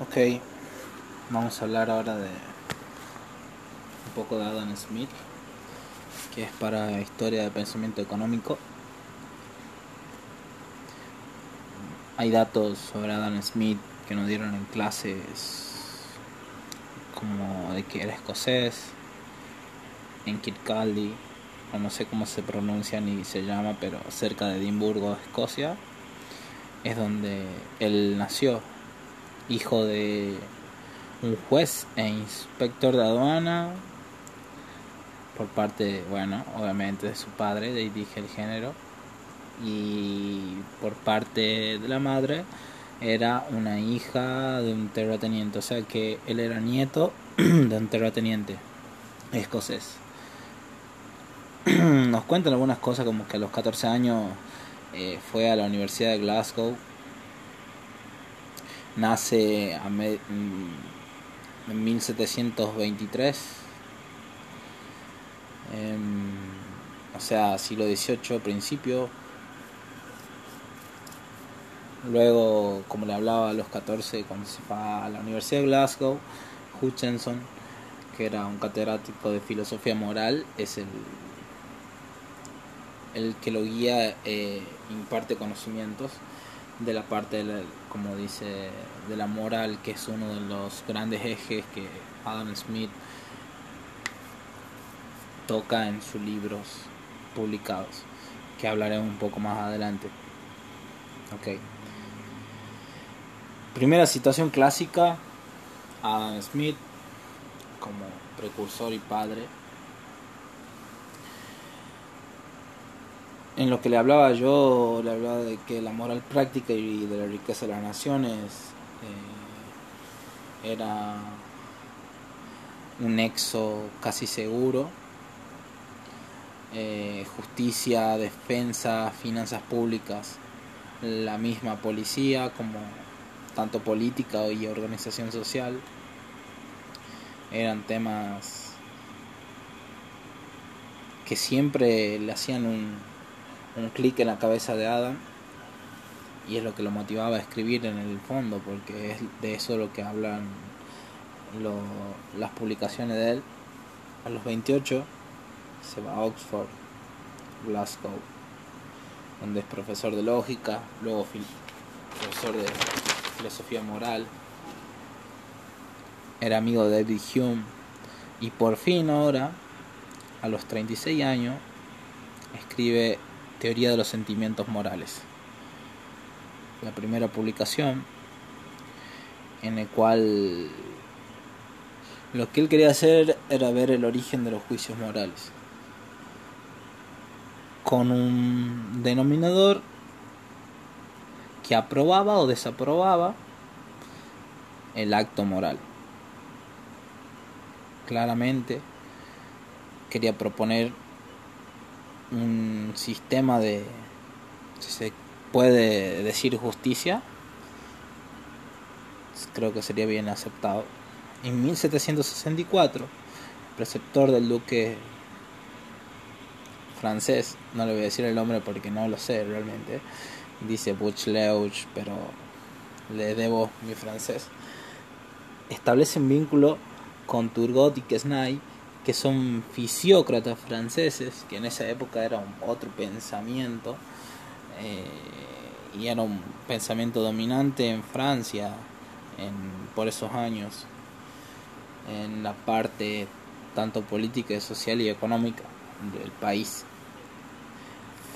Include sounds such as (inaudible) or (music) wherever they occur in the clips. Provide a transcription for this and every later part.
Ok, vamos a hablar ahora de un poco de Adam Smith, que es para historia de pensamiento económico. Hay datos sobre Adam Smith que nos dieron en clases como de que era escocés, en Kirkcaldy, o no sé cómo se pronuncia ni se llama, pero cerca de Edimburgo, Escocia, es donde él nació hijo de un juez e inspector de aduana por parte, bueno, obviamente de su padre, de dije el género, y por parte de la madre era una hija de un terrateniente, o sea que él era nieto (clears throat) de un terrateniente escocés. (clears throat) Nos cuentan algunas cosas como que a los 14 años eh, fue a la Universidad de Glasgow nace mm, en 1723, em, o sea, siglo XVIII, principio. Luego, como le hablaba a los 14, cuando se fue a la Universidad de Glasgow, Hutchinson, que era un catedrático de filosofía moral, es el, el que lo guía, e imparte conocimientos de la parte, de como dice, de la moral, que es uno de los grandes ejes que Adam Smith toca en sus libros publicados, que hablaré un poco más adelante. Ok. Primera situación clásica, Adam Smith como precursor y padre en lo que le hablaba yo, le hablaba de que la moral práctica y de la riqueza de las naciones eh, era un nexo casi seguro. Eh, justicia, defensa, finanzas públicas, la misma policía como tanto política y organización social eran temas que siempre le hacían un, un clic en la cabeza de Adam y es lo que lo motivaba a escribir en el fondo porque es de eso lo que hablan las publicaciones de él. A los 28 se va a Oxford Glasgow donde es profesor de lógica luego profesor de filosofía moral. Era amigo de David Hume. Y por fin ahora a los 36 años escribe Teoría de los sentimientos morales. La primera publicación en el cual lo que él quería hacer era ver el origen de los juicios morales con un denominador que aprobaba o desaprobaba el acto moral. Claramente quería proponer un sistema de, si se puede decir justicia, creo que sería bien aceptado. En 1764, el preceptor del duque francés, no le voy a decir el nombre porque no lo sé realmente, dice Butch pero le debo mi francés, establece un vínculo con Turgot y Quesnay que son fisiócratas franceses, que en esa época era otro pensamiento, eh, y era un pensamiento dominante en Francia en, por esos años, en la parte tanto política, social y económica del país.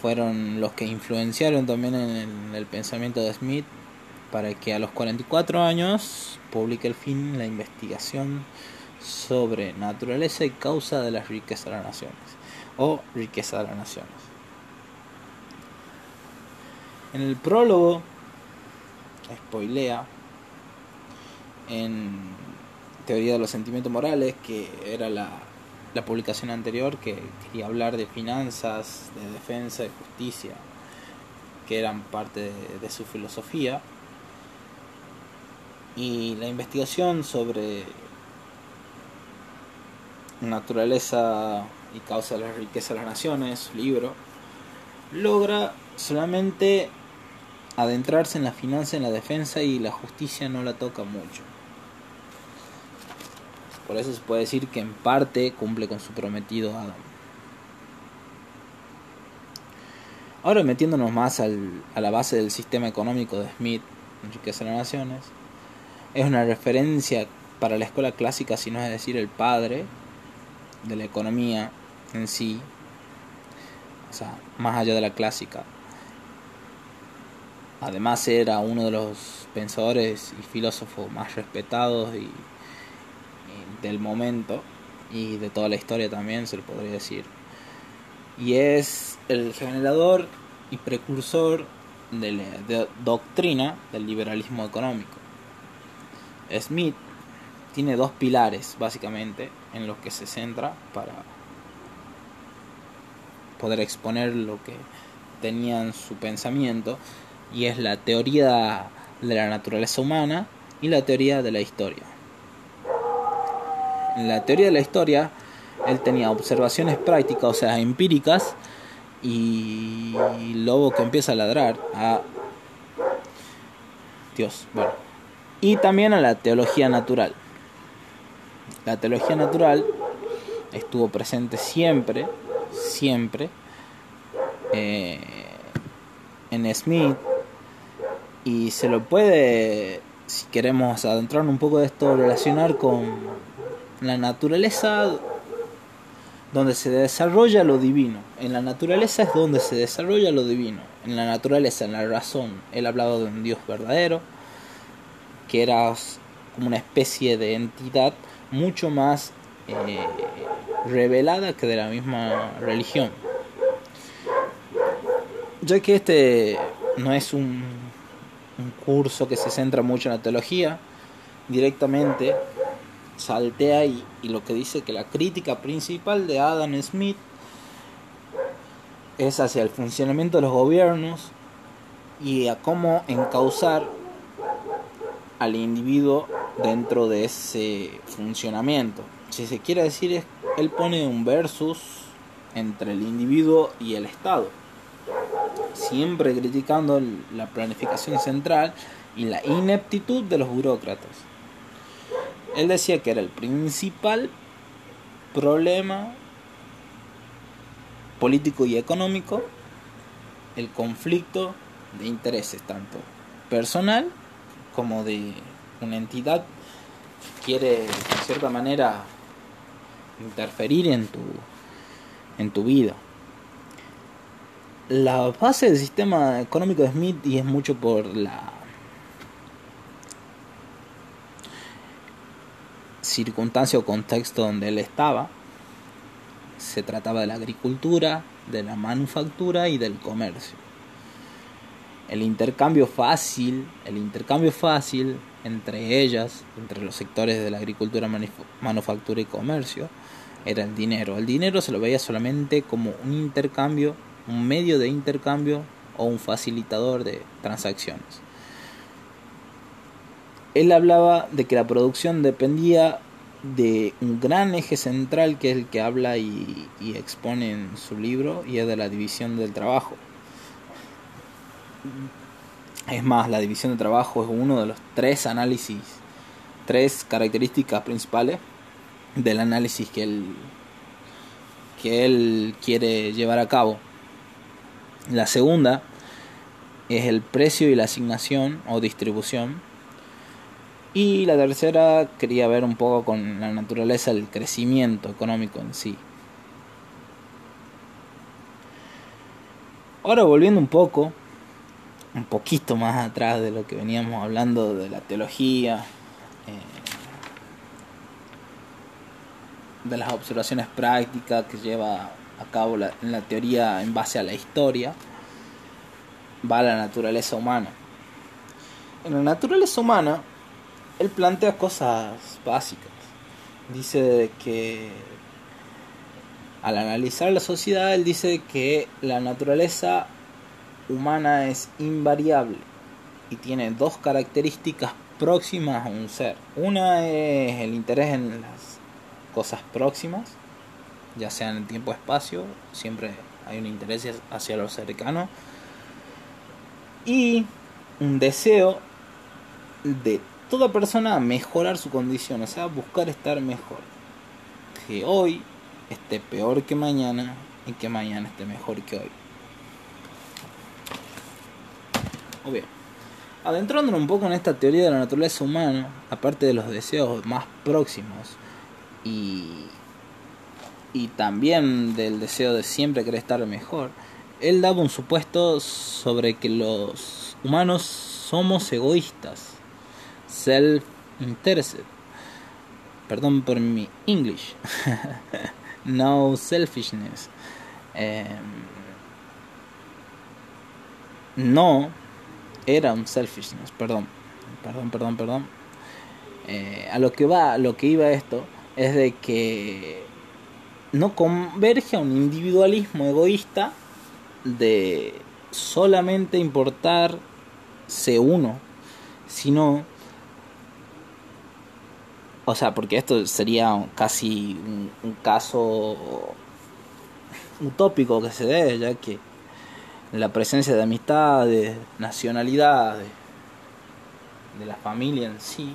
Fueron los que influenciaron también en el pensamiento de Smith para que a los 44 años publique el fin la investigación sobre naturaleza y causa de las riquezas de las naciones o riqueza de las naciones. En el prólogo spoilea en Teoría de los Sentimientos Morales, que era la, la publicación anterior, que quería hablar de finanzas, de defensa, de justicia, que eran parte de su filosofía. Y la investigación sobre Naturaleza y causa de la riqueza de las naciones, libro, logra solamente adentrarse en la finanza, en la defensa y la justicia no la toca mucho. Por eso se puede decir que en parte cumple con su prometido Adam. Ahora metiéndonos más al, a la base del sistema económico de Smith, de las Naciones, es una referencia para la escuela clásica, si no es decir el padre de la economía en sí, o sea, más allá de la clásica. Además era uno de los pensadores y filósofos más respetados y, del momento y de toda la historia también se le podría decir. Y es el generador y precursor de la doctrina del liberalismo económico. Smith tiene dos pilares básicamente en los que se centra para poder exponer lo que tenía en su pensamiento y es la teoría de la naturaleza humana y la teoría de la historia. En la teoría de la historia, él tenía observaciones prácticas, o sea, empíricas, y lobo que empieza a ladrar. A... Dios, bueno. Y también a la teología natural. La teología natural estuvo presente siempre, siempre, eh, en Smith, y se lo puede, si queremos adentrar un poco de esto, relacionar con la naturaleza donde se desarrolla lo divino. En la naturaleza es donde se desarrolla lo divino. En la naturaleza, en la razón. Él hablaba de un Dios verdadero, que era como una especie de entidad mucho más eh, revelada que de la misma religión. Ya que este no es un curso que se centra mucho en la teología, directamente saltea y, y lo que dice que la crítica principal de Adam Smith es hacia el funcionamiento de los gobiernos y a cómo encauzar al individuo dentro de ese funcionamiento. Si se quiere decir, él pone un versus entre el individuo y el Estado siempre criticando la planificación central y la ineptitud de los burócratas. Él decía que era el principal problema político y económico el conflicto de intereses, tanto personal como de una entidad quiere, de cierta manera, interferir en tu, en tu vida la base del sistema económico de Smith y es mucho por la circunstancia o contexto donde él estaba. Se trataba de la agricultura, de la manufactura y del comercio. El intercambio fácil, el intercambio fácil entre ellas, entre los sectores de la agricultura, manufactura y comercio, era el dinero. El dinero se lo veía solamente como un intercambio un medio de intercambio o un facilitador de transacciones. Él hablaba de que la producción dependía de un gran eje central que es el que habla y, expone en su libro y es de la división del trabajo. Es más, la división del trabajo es uno de los tres análisis, tres características principales del análisis que él, que él quiere llevar a cabo. La segunda es el precio y la asignación o distribución. Y la tercera quería ver un poco con la naturaleza del crecimiento económico en sí. Ahora volviendo un poco, un poquito más atrás de lo que veníamos hablando de la teología, eh, de las observaciones prácticas que lleva a cabo la, en la teoría en base a la historia, va a la naturaleza humana. En la naturaleza humana, él plantea cosas básicas. Dice que al analizar la sociedad, él dice que la naturaleza humana es invariable y tiene dos características próximas a un ser. Una es el interés en las cosas próximas ya sea en el tiempo-espacio, siempre hay un interés hacia lo cercano. Y un deseo de toda persona a mejorar su condición, o sea, buscar estar mejor. Que hoy esté peor que mañana y que mañana esté mejor que hoy. Obvio. Adentrándonos un poco en esta teoría de la naturaleza humana, aparte de los deseos más próximos y, y también del deseo de siempre querer estar mejor, él daba un supuesto sobre que los humanos somos egoístas, self-interested. Perdón por mi English. (laughs) no selfishness. Em, no era un selfishness, perdón. Perdón, perdón, perdón. Eh, a lo que va, a lo que iba esto es de que no converge a un individualismo egoísta de solamente importarse uno, sino, o sea, porque esto sería casi un, caso utópico que se dé, ya que la presencia de amistades, nacionalidades, de la familia en sí,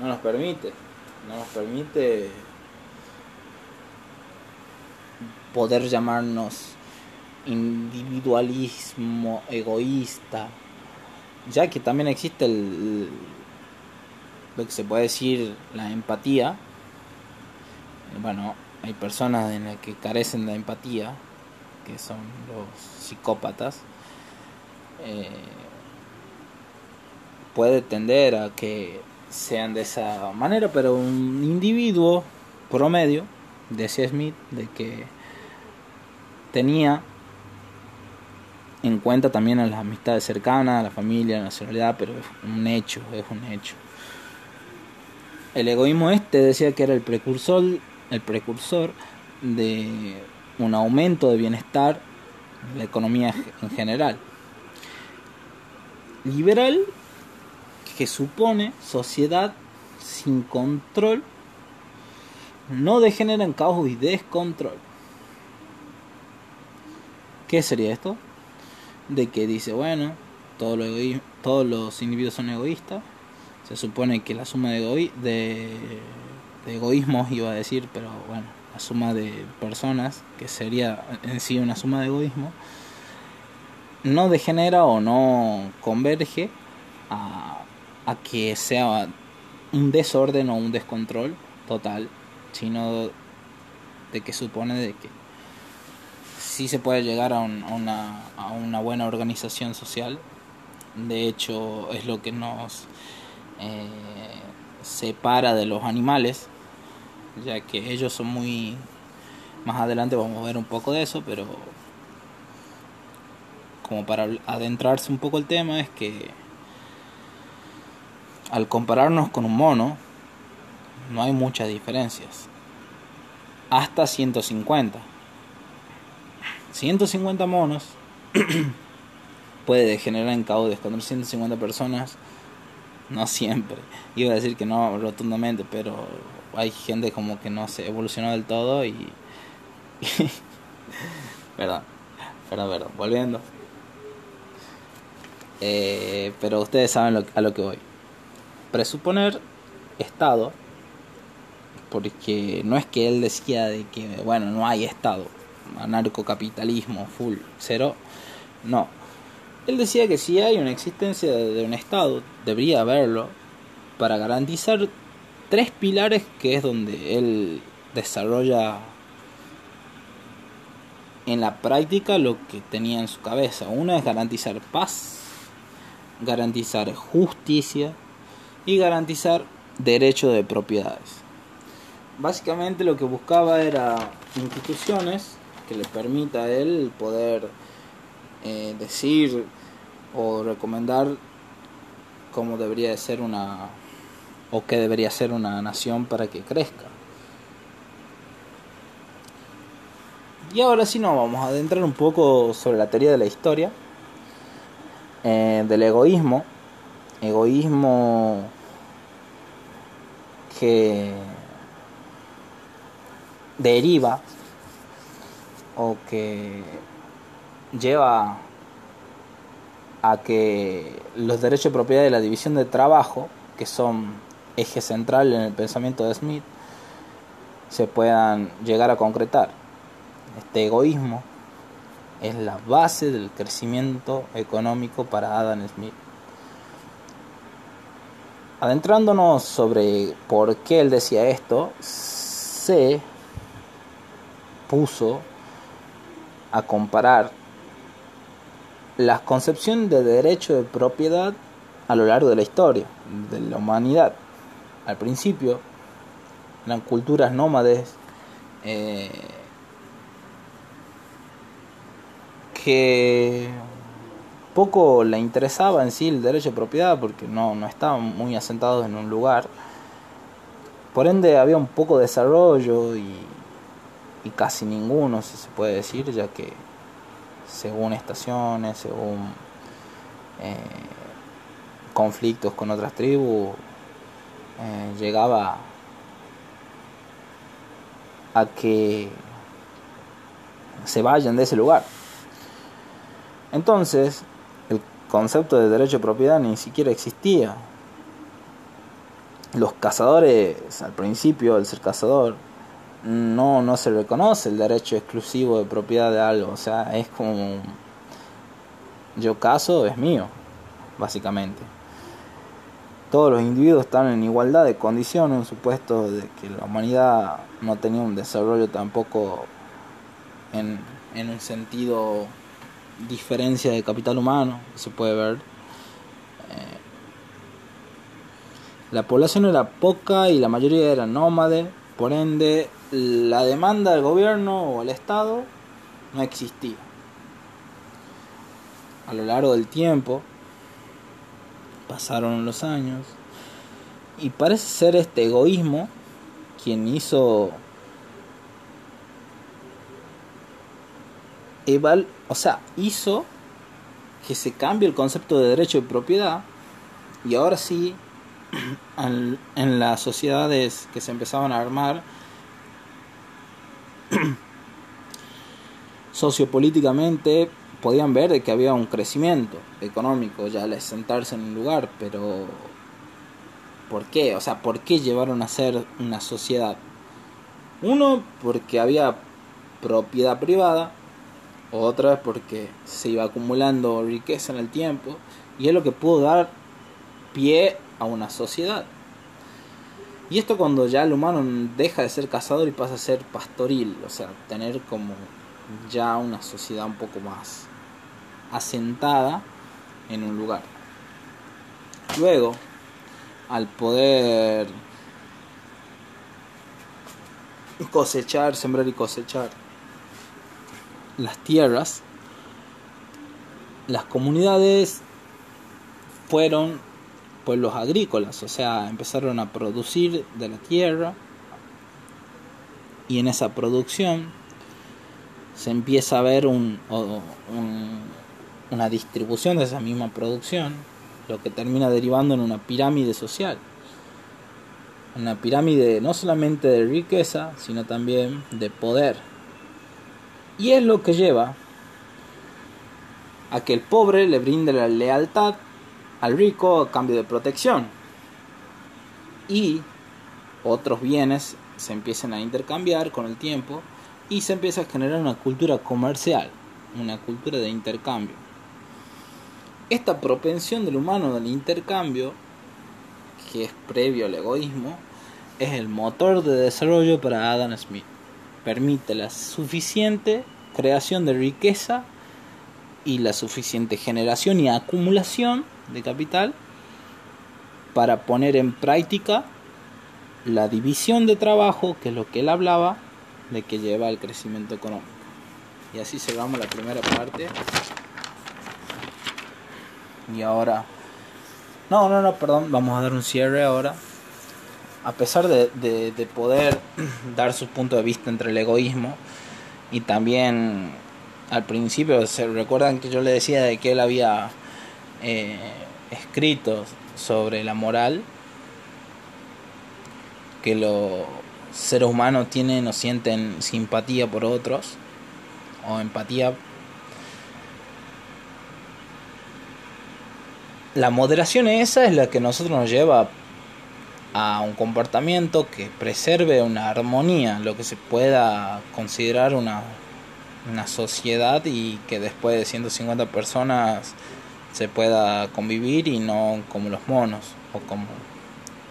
no nos permite, no nos permite poder llamarnos individualismo egoísta, ya que también existe el, lo que se puede decir la empatía. Bueno, hay personas en las que carecen de empatía, que son los psicópatas. Eh, puede tender a que sean de esa manera, pero un individuo promedio, decía Smith, de que tenía en cuenta también a las amistades cercanas, a la familia, a la nacionalidad, pero es un hecho, es un hecho. El egoísmo este decía que era el precursor, el precursor de un aumento de bienestar en la economía en general. Liberal que supone sociedad sin control no degenera en caos y descontrol. ¿Qué sería esto? de que dice, bueno, todos los, todos los individuos son egoístas. Se supone que la suma de, de, de egoísmos, iba a decir, pero bueno, la suma de personas, que sería en sí una suma de egoísmo, no degenera o no converge a, a que sea un desorden o un descontrol total, sino de que supone de que sí se puede llegar a, una, a una buena organización social. De hecho, es lo que nos eh, separa de los animales, ya que ellos son muy... Más adelante vamos a ver un poco de eso, pero como para adentrarse un poco el tema es que al compararnos con un mono no hay muchas diferencias. Hasta 150 150 monos (clears throat) puede degenerar en caos con 150 personas. No siempre. Iba a decir que no rotundamente, pero hay gente como que no se evolucionó del todo y... (laughs) perdón, perdón, perdón, volviendo. Eh, pero ustedes saben a lo que voy. Presuponer Estado, porque no es que él decía de que, bueno, no hay Estado anarcocapitalismo full cero. No. Él decía que si hay una existencia de un Estado, debería haberlo, para garantizar tres pilares que es donde él desarrolla en la práctica lo que tenía en su cabeza. Uno es garantizar paz, garantizar justicia y garantizar derecho de propiedades. Básicamente lo que buscaba era instituciones que le permita a él poder eh, decir o recomendar cómo debería de ser una o qué debería ser una nación para que crezca. Y ahora sí nos vamos a adentrar un poco sobre la teoría de la historia, eh, del egoísmo, egoísmo que deriva o que lleva a que los derechos de propiedad y la división de trabajo, que son eje central en el pensamiento de Smith, se puedan llegar a concretar. Este egoísmo es la base del crecimiento económico para Adam Smith. Adentrándonos sobre por qué él decía esto, se puso a comparar la concepción de derecho de propiedad a lo largo de la historia de la humanidad. Al principio eran culturas nómades eh, que poco le interesaba en sí el derecho de propiedad porque no, no estaban muy asentados en un lugar. Por ende había un poco de desarrollo y, casi ninguno, si se puede decir, ya que según estaciones, según eh, conflictos con otras tribus, eh, llegaba a que se vayan de ese lugar. Entonces, el concepto de derecho de propiedad ni siquiera existía. Los cazadores, al principio, el ser cazador, no, no se reconoce el derecho exclusivo de propiedad de algo. O sea, es como yo caso, es mío, básicamente. Todos los individuos están en igualdad de condiciones, supuesto de que la humanidad no tenía un desarrollo tampoco en, en un sentido diferencia de capital humano, se puede ver. Eh, la población era poca y la mayoría era nómade, por ende la demanda del gobierno o el Estado no existía. A lo largo del tiempo, pasaron los años, y parece ser este egoísmo quien hizo eval, o sea, hizo que se cambie el concepto de derecho de propiedad y ahora sí (clears throat) en las sociedades que se empezaban a armar (clears throat) sociopolíticamente podían ver de que había un crecimiento económico ya al sentarse en un lugar, pero ¿por qué? O sea, ¿por qué llevaron a ser una sociedad? Uno, porque había propiedad privada, otra porque se iba acumulando riqueza en el tiempo y es lo que pudo dar pie a una sociedad. Y esto cuando ya el humano deja de ser cazador y pasa a ser pastoril, o sea, tener como ya una sociedad un poco más asentada en un lugar. Luego, al poder cosechar, sembrar y cosechar las tierras, las comunidades fueron pueblos agrícolas, o sea, empezaron a producir de la tierra y en esa producción se empieza a ver un, una distribución de esa misma producción, lo que termina derivando en una pirámide social. Una pirámide no solamente de riqueza, sino también de poder. Y es lo que lleva a que el pobre le brinde la lealtad al rico a cambio de protección. Y otros bienes se empiezan a intercambiar con el tiempo y se empieza a generar una cultura comercial, una cultura de intercambio. Esta propensión del humano del intercambio, que es previo al egoísmo, es el motor de desarrollo para Adam Smith. Permite la suficiente creación de riqueza y la suficiente generación y acumulación de capital para poner en práctica la división de trabajo, que es lo que él hablaba, de que lleva al crecimiento económico. Y así cerramos la primera parte. Y ahora... No, no, no, perdón, vamos a dar un cierre ahora. A pesar de, de, poder (clears throat) dar su punto de vista entre el egoísmo y también al principio, se recuerdan que yo le decía de que él había eh, escrito sobre la moral, que los seres humanos tienen o sienten simpatía por otros, o empatía. La moderación esa es la que nosotros nos lleva a un comportamiento que preserve una armonía, lo que se pueda considerar una, una sociedad y que después de 150 personas se pueda convivir y no como los monos o como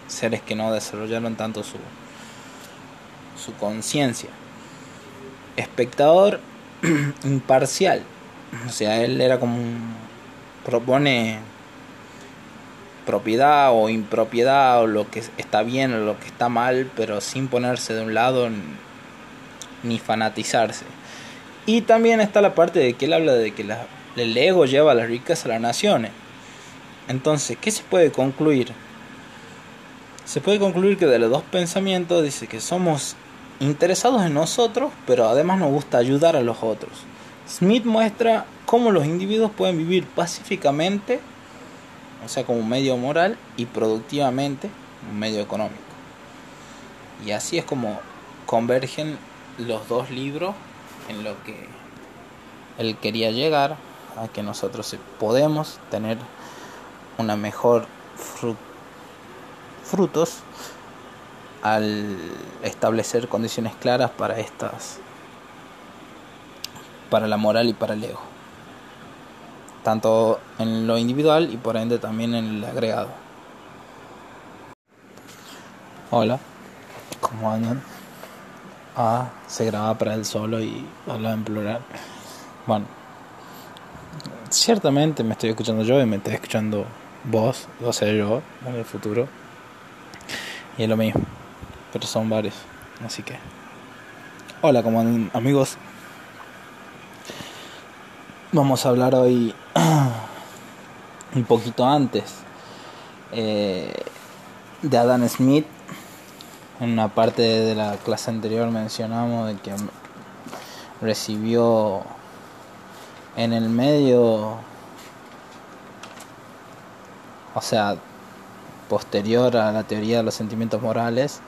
seres que no desarrollaron tanto su, su conciencia. Espectador (clears throat) imparcial. O sea, él era como un, propone propiedad o impropiedad o lo que está bien o lo que está mal, pero sin ponerse de un lado ni fanatizarse. Y también está la parte de que él habla de que la, el ego lleva las riquezas a las naciones. Entonces, ¿qué se puede concluir? Se puede concluir que de los dos pensamientos dice que somos interesados en nosotros, pero además nos gusta ayudar a los otros. Smith muestra cómo los individuos pueden vivir pacíficamente, o sea, como un medio moral, y productivamente, un medio económico. Y así es como convergen los dos libros en lo que él quería llegar, a que nosotros podemos tener una mejor frutos al establecer condiciones claras para estas para la moral y para el ego tanto en lo individual y por ende también en el agregado hola ¿cómo andan? ah, se graba para él solo y habla en plural bueno ciertamente me estoy escuchando yo y me estoy escuchando vos, o sea yo en el futuro y es lo mismo pero son varios. Así que, hola, como amigos. Vamos a hablar hoy (clears throat) un poquito antes eh, de Adam Smith. En una parte de la clase anterior mencionamos de que recibió en el medio, o sea, posterior a la teoría de los sentimientos morales,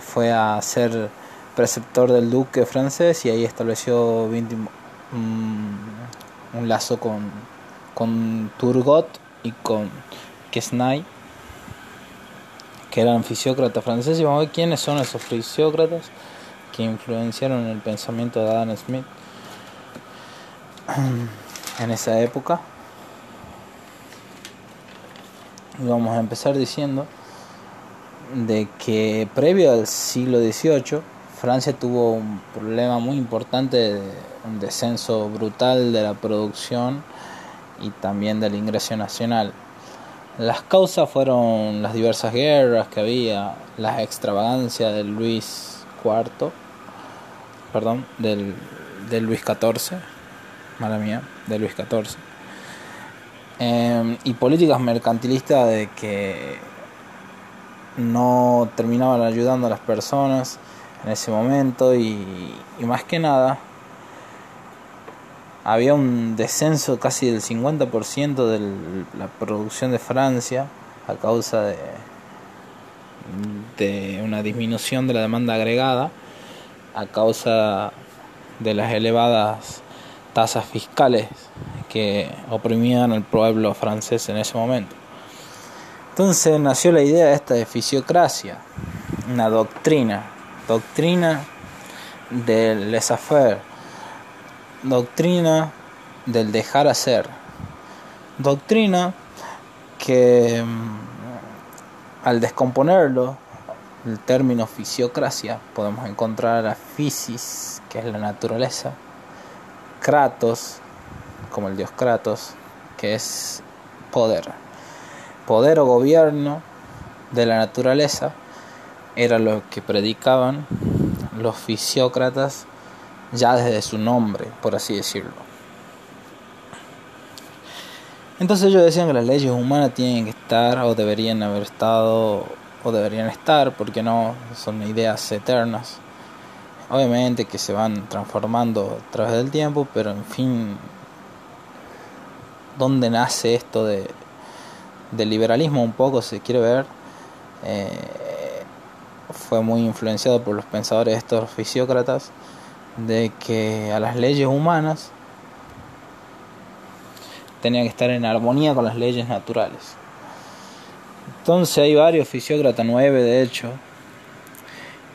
fue a ser preceptor del duque francés y ahí estableció un, lazo con, con Turgot y con Quesnay, que eran fisiócratas franceses. Y vamos a ver quiénes son esos fisiócratas que influenciaron el pensamiento de Adam Smith en esa época. Y vamos a empezar diciendo de que previo al siglo XVIII Francia tuvo un problema muy importante de un descenso brutal de la producción y también del ingreso nacional. Las causas fueron las diversas guerras que había, las extravagancias de Luis IV, perdón, del, de Luis XIV, mala mía, de Luis XIV, em, y políticas mercantilistas de que no terminaban ayudando a las personas en ese momento y, más que nada había un descenso casi del 50% de la producción de Francia a causa de, de una disminución de la demanda agregada a causa de las elevadas tasas fiscales que oprimían al pueblo francés en ese momento. Entonces nació la idea esta de fisiocracia, una doctrina, doctrina del laissez-faire, doctrina del dejar hacer, doctrina que mm, al descomponerlo, el término fisiocracia, podemos encontrar a physis, que es la naturaleza, kratos, como el dios Kratos, que es poder poder o gobierno de la naturaleza era lo que predicaban los fisiócratas ya desde su nombre, por así decirlo. Entonces ellos decían que las leyes humanas tienen que estar o deberían haber estado o deberían estar, porque no son ideas eternas. Obviamente que se van transformando a través del tiempo, pero en fin, ¿dónde nace esto de, del liberalismo un poco, si quiere ver, eh, fue muy influenciado por los pensadores estos fisiócratas, de que a las leyes humanas tenía que estar en armonía con las leyes naturales. Entonces hay varios fisiócratas, nueve de hecho,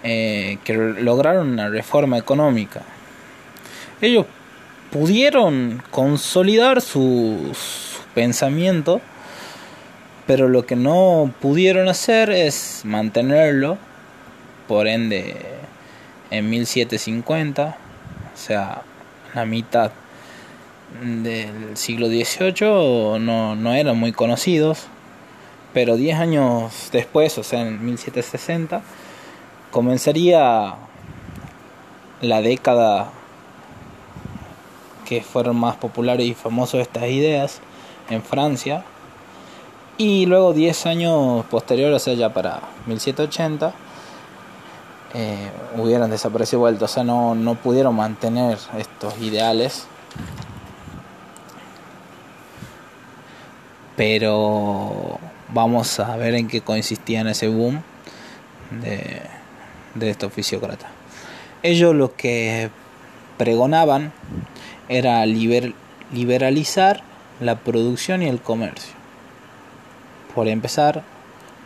eh, que lograron una reforma económica. Ellos pudieron consolidar su, su pensamiento, pero lo que no pudieron hacer es mantenerlo, por ende, en 1750, o sea, la mitad del siglo XVIII no, no eran muy conocidos, pero 10 años después, o sea, en 1760, comenzaría la década que fueron más populares y famosos estas ideas en Francia. Y luego 10 años posteriores, o sea, ya para 1780, eh, hubieran desaparecido vuelto, o sea, no, no pudieron mantener estos ideales. Pero vamos a ver en qué consistía ese boom de, de estos fisiócratas. Ellos lo que pregonaban era liberalizar la producción y el comercio. Por empezar,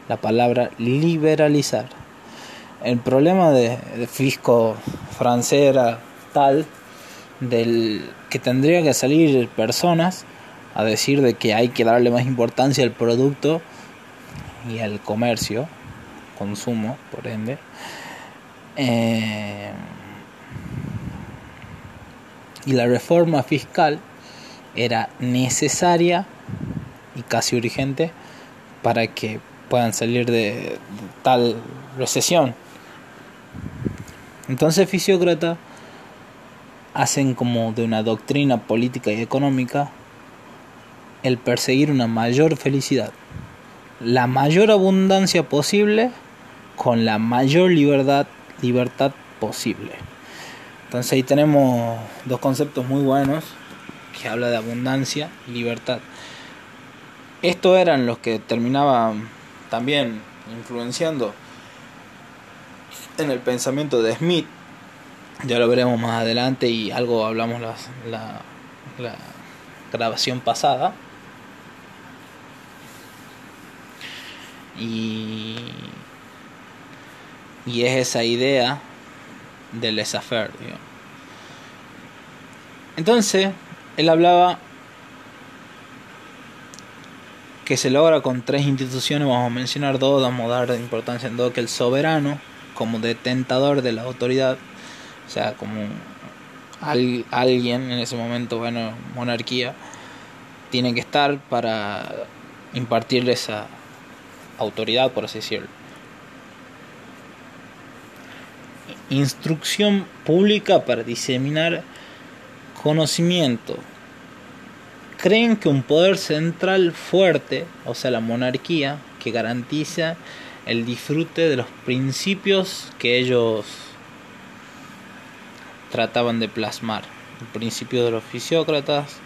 la palabra liberalizar. El problema de, fisco francés era tal del que tendría que salir personas a decir de que hay que darle más importancia al producto y al comercio, consumo, por ende. Eh, y la reforma fiscal era necesaria y casi urgente para que puedan salir de, tal recesión. Entonces Fisiócrata hacen como de una doctrina política y económica el perseguir una mayor felicidad, la mayor abundancia posible con la mayor libertad, libertad posible. Entonces ahí tenemos dos conceptos muy buenos que habla de abundancia y libertad. Estos eran los que terminaban también influenciando en el pensamiento de Smith. Ya lo veremos más adelante y algo hablamos la, la, grabación pasada. Y, y es esa idea del laissez-faire. Entonces, él hablaba que se logra con tres instituciones, vamos a mencionar dos, vamos a dar importancia en dos, que el soberano, como detentador de la autoridad, o sea, como alguien en ese momento, bueno, monarquía, tiene que estar para impartirle esa autoridad, por así decirlo. instrucción pública para diseminar conocimiento. Creen que un poder central fuerte, o sea, la monarquía, que garantiza el disfrute de los principios que ellos trataban de plasmar. El principio de los fisiócratas,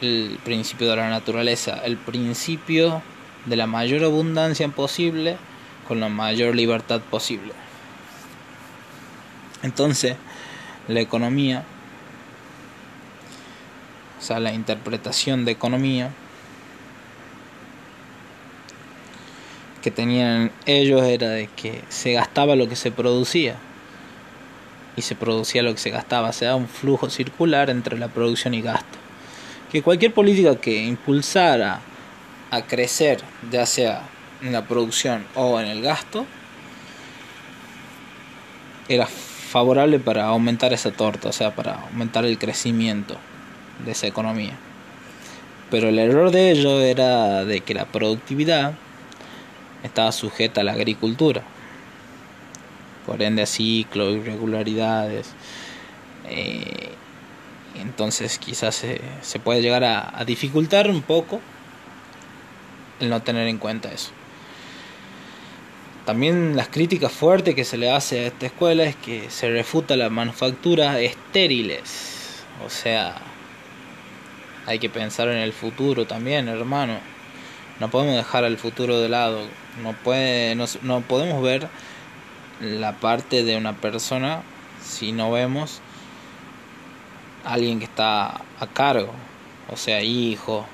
el principio de la naturaleza, el principio de la mayor abundancia posible con la mayor libertad posible. Entonces, la economía, o sea, la interpretación de economía que tenían ellos era de que se gastaba lo que se producía y se producía lo que se gastaba, se da un flujo circular entre la producción y gasto. Que cualquier política que impulsara a crecer, ya sea en la producción o en el gasto, era favorable para aumentar esa torta, o sea, para aumentar el crecimiento de esa economía. Pero el error de ello era de que la productividad estaba sujeta a la agricultura, por ende a ciclos, irregularidades. Eh, entonces quizás se, se puede llegar a, a dificultar un poco el no tener en cuenta eso. También las críticas fuertes que se le hace a esta escuela es que se refuta la manufactura estériles. O sea, hay que pensar en el futuro también, hermano. No podemos dejar al futuro de lado. No, puede, no, no podemos ver la parte de una persona si no vemos a alguien que está a cargo. o sea hijo,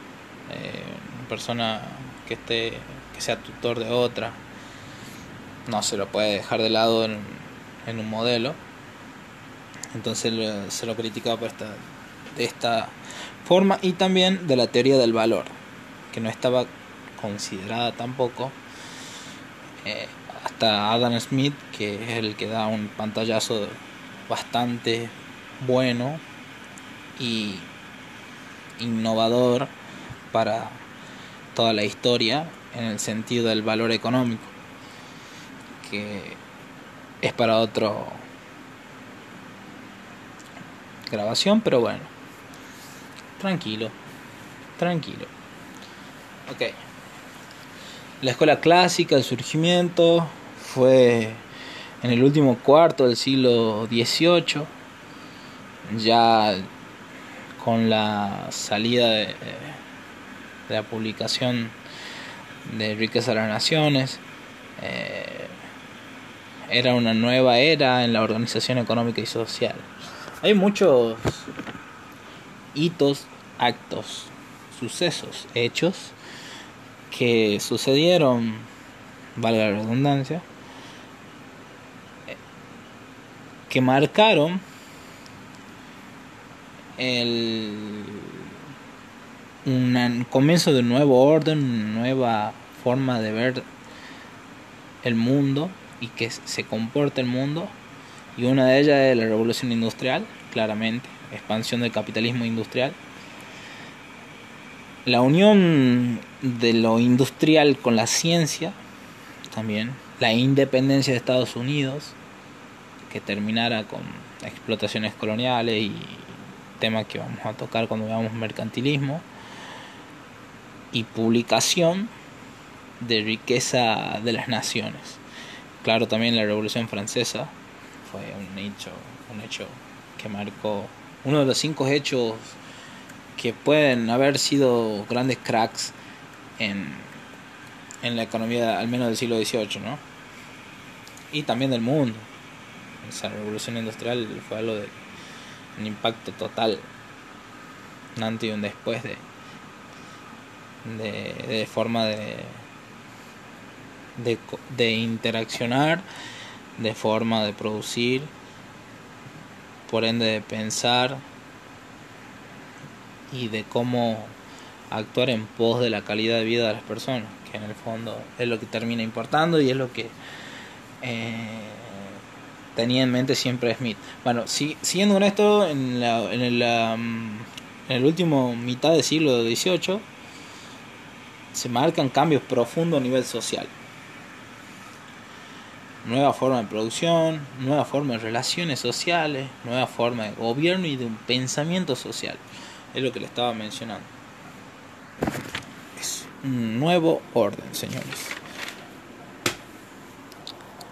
eh, una persona que esté, que sea tutor de otra, no se lo puede dejar de lado en, en un modelo. Entonces se lo criticaba por esta, de esta forma y también de la teoría del valor, que no estaba considerada tampoco. Eh, hasta Adam Smith, que es el que da un pantallazo bastante bueno y innovador para toda la historia en el sentido del valor económico, que es para otro grabación, pero bueno, tranquilo, tranquilo. Ok. La escuela clásica, el surgimiento, fue en el último cuarto del siglo XVIII, ya con la salida de, la publicación de Riqueza de las Naciones, eh, era una nueva era en la organización económica y social. Hay muchos hitos, actos, sucesos, hechos que sucedieron, valga la redundancia, que marcaron el un comienzo de un nuevo orden, una nueva forma de ver el mundo y que se comporta el mundo. Y una de ellas es la revolución industrial, claramente, expansión del capitalismo industrial la unión de lo industrial con la ciencia, también la independencia de Estados Unidos, que terminara con explotaciones coloniales y tema que vamos a tocar cuando veamos mercantilismo, y publicación de riqueza de las naciones. Claro, también la Revolución Francesa fue un hecho, un hecho que marcó uno de los cinco hechos que pueden haber sido grandes cracks en, en la economía, al menos del siglo XVIII, ¿no? Y también del mundo. Esa revolución industrial fue algo de un impacto total, un antes y un después de, de, de forma de, de, de interaccionar, de forma de producir, por ende de pensar, y de cómo actuar en pos de la calidad de vida de las personas, que en el fondo es lo que termina importando y es lo que eh, tenía en mente siempre Smith. Bueno, si, siguiendo con esto, en, la, en, el, en el último mitad del siglo XVIII se marcan cambios profundos a nivel social. Nueva forma de producción, nueva forma de relaciones sociales, nueva forma de gobierno y de un pensamiento social. Es lo que le estaba mencionando. Es un nuevo orden, señores.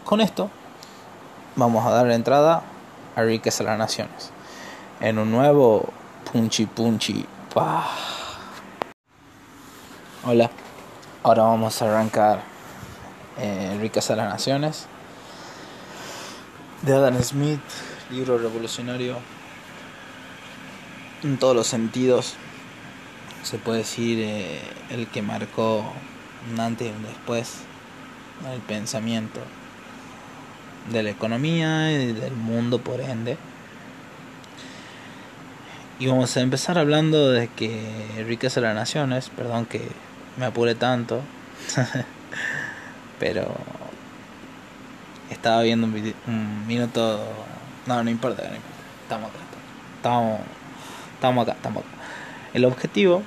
Con esto vamos a dar entrada a Riqueza de las Naciones. En un nuevo Punchi Punchi. Pa. Hola. Ahora vamos a arrancar eh, Riqueza de las Naciones. De Adam Smith, libro revolucionario en todos los sentidos. Se puede decir eh, el que marcó un antes y un después el pensamiento de la economía y del mundo por ende. Y vamos a empezar hablando de que riqueza de las naciones, perdón que me apure tanto, (laughs) pero estaba viendo un, minuto, no, no importa, no importa, estamos estamos Estamos acá, estamos acá. El objetivo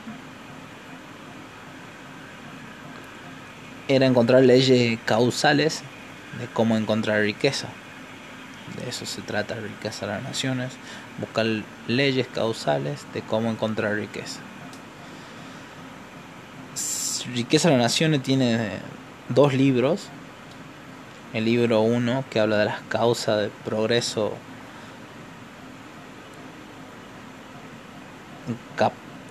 era encontrar leyes causales de cómo encontrar riqueza. De eso se trata riqueza de las naciones, buscar leyes causales de cómo encontrar riqueza. Riqueza de las naciones tiene dos libros. El libro 1 que habla de las causas del progreso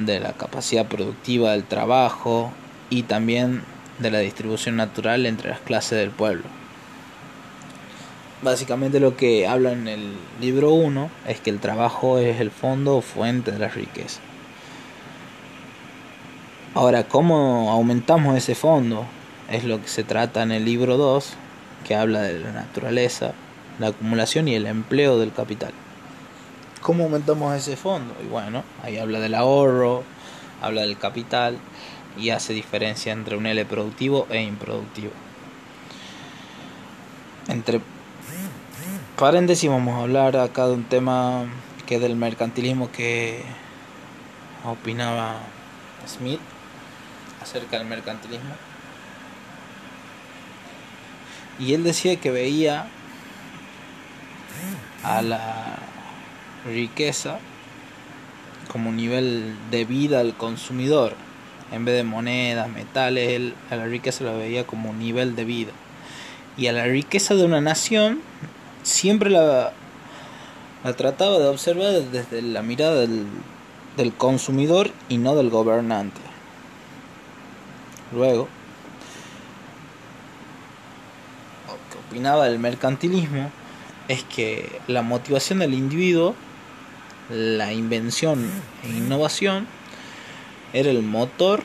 de la capacidad productiva del trabajo y también de la distribución natural entre las clases del pueblo. Básicamente lo que habla en el libro 1 es que el trabajo es el fondo o fuente de la riqueza. Ahora, ¿cómo aumentamos ese fondo? Es lo que se trata en el libro 2, que habla de la naturaleza, la acumulación y el empleo del capital. ¿Cómo aumentamos ese fondo? Y bueno, ahí habla del ahorro, habla del capital y hace diferencia entre un L productivo e improductivo. Entre paréntesis vamos a hablar acá de un tema que es del mercantilismo que opinaba Smith acerca del mercantilismo. Y él decía que veía a la riqueza como nivel de vida al consumidor. En vez de monedas, metales, él a la riqueza lo veía como nivel de vida. Y a la riqueza de una nación siempre la, la trataba de observar desde la mirada del, del consumidor y no del gobernante. Luego, lo que opinaba del mercantilismo es que la motivación del individuo, la invención e innovación, era el motor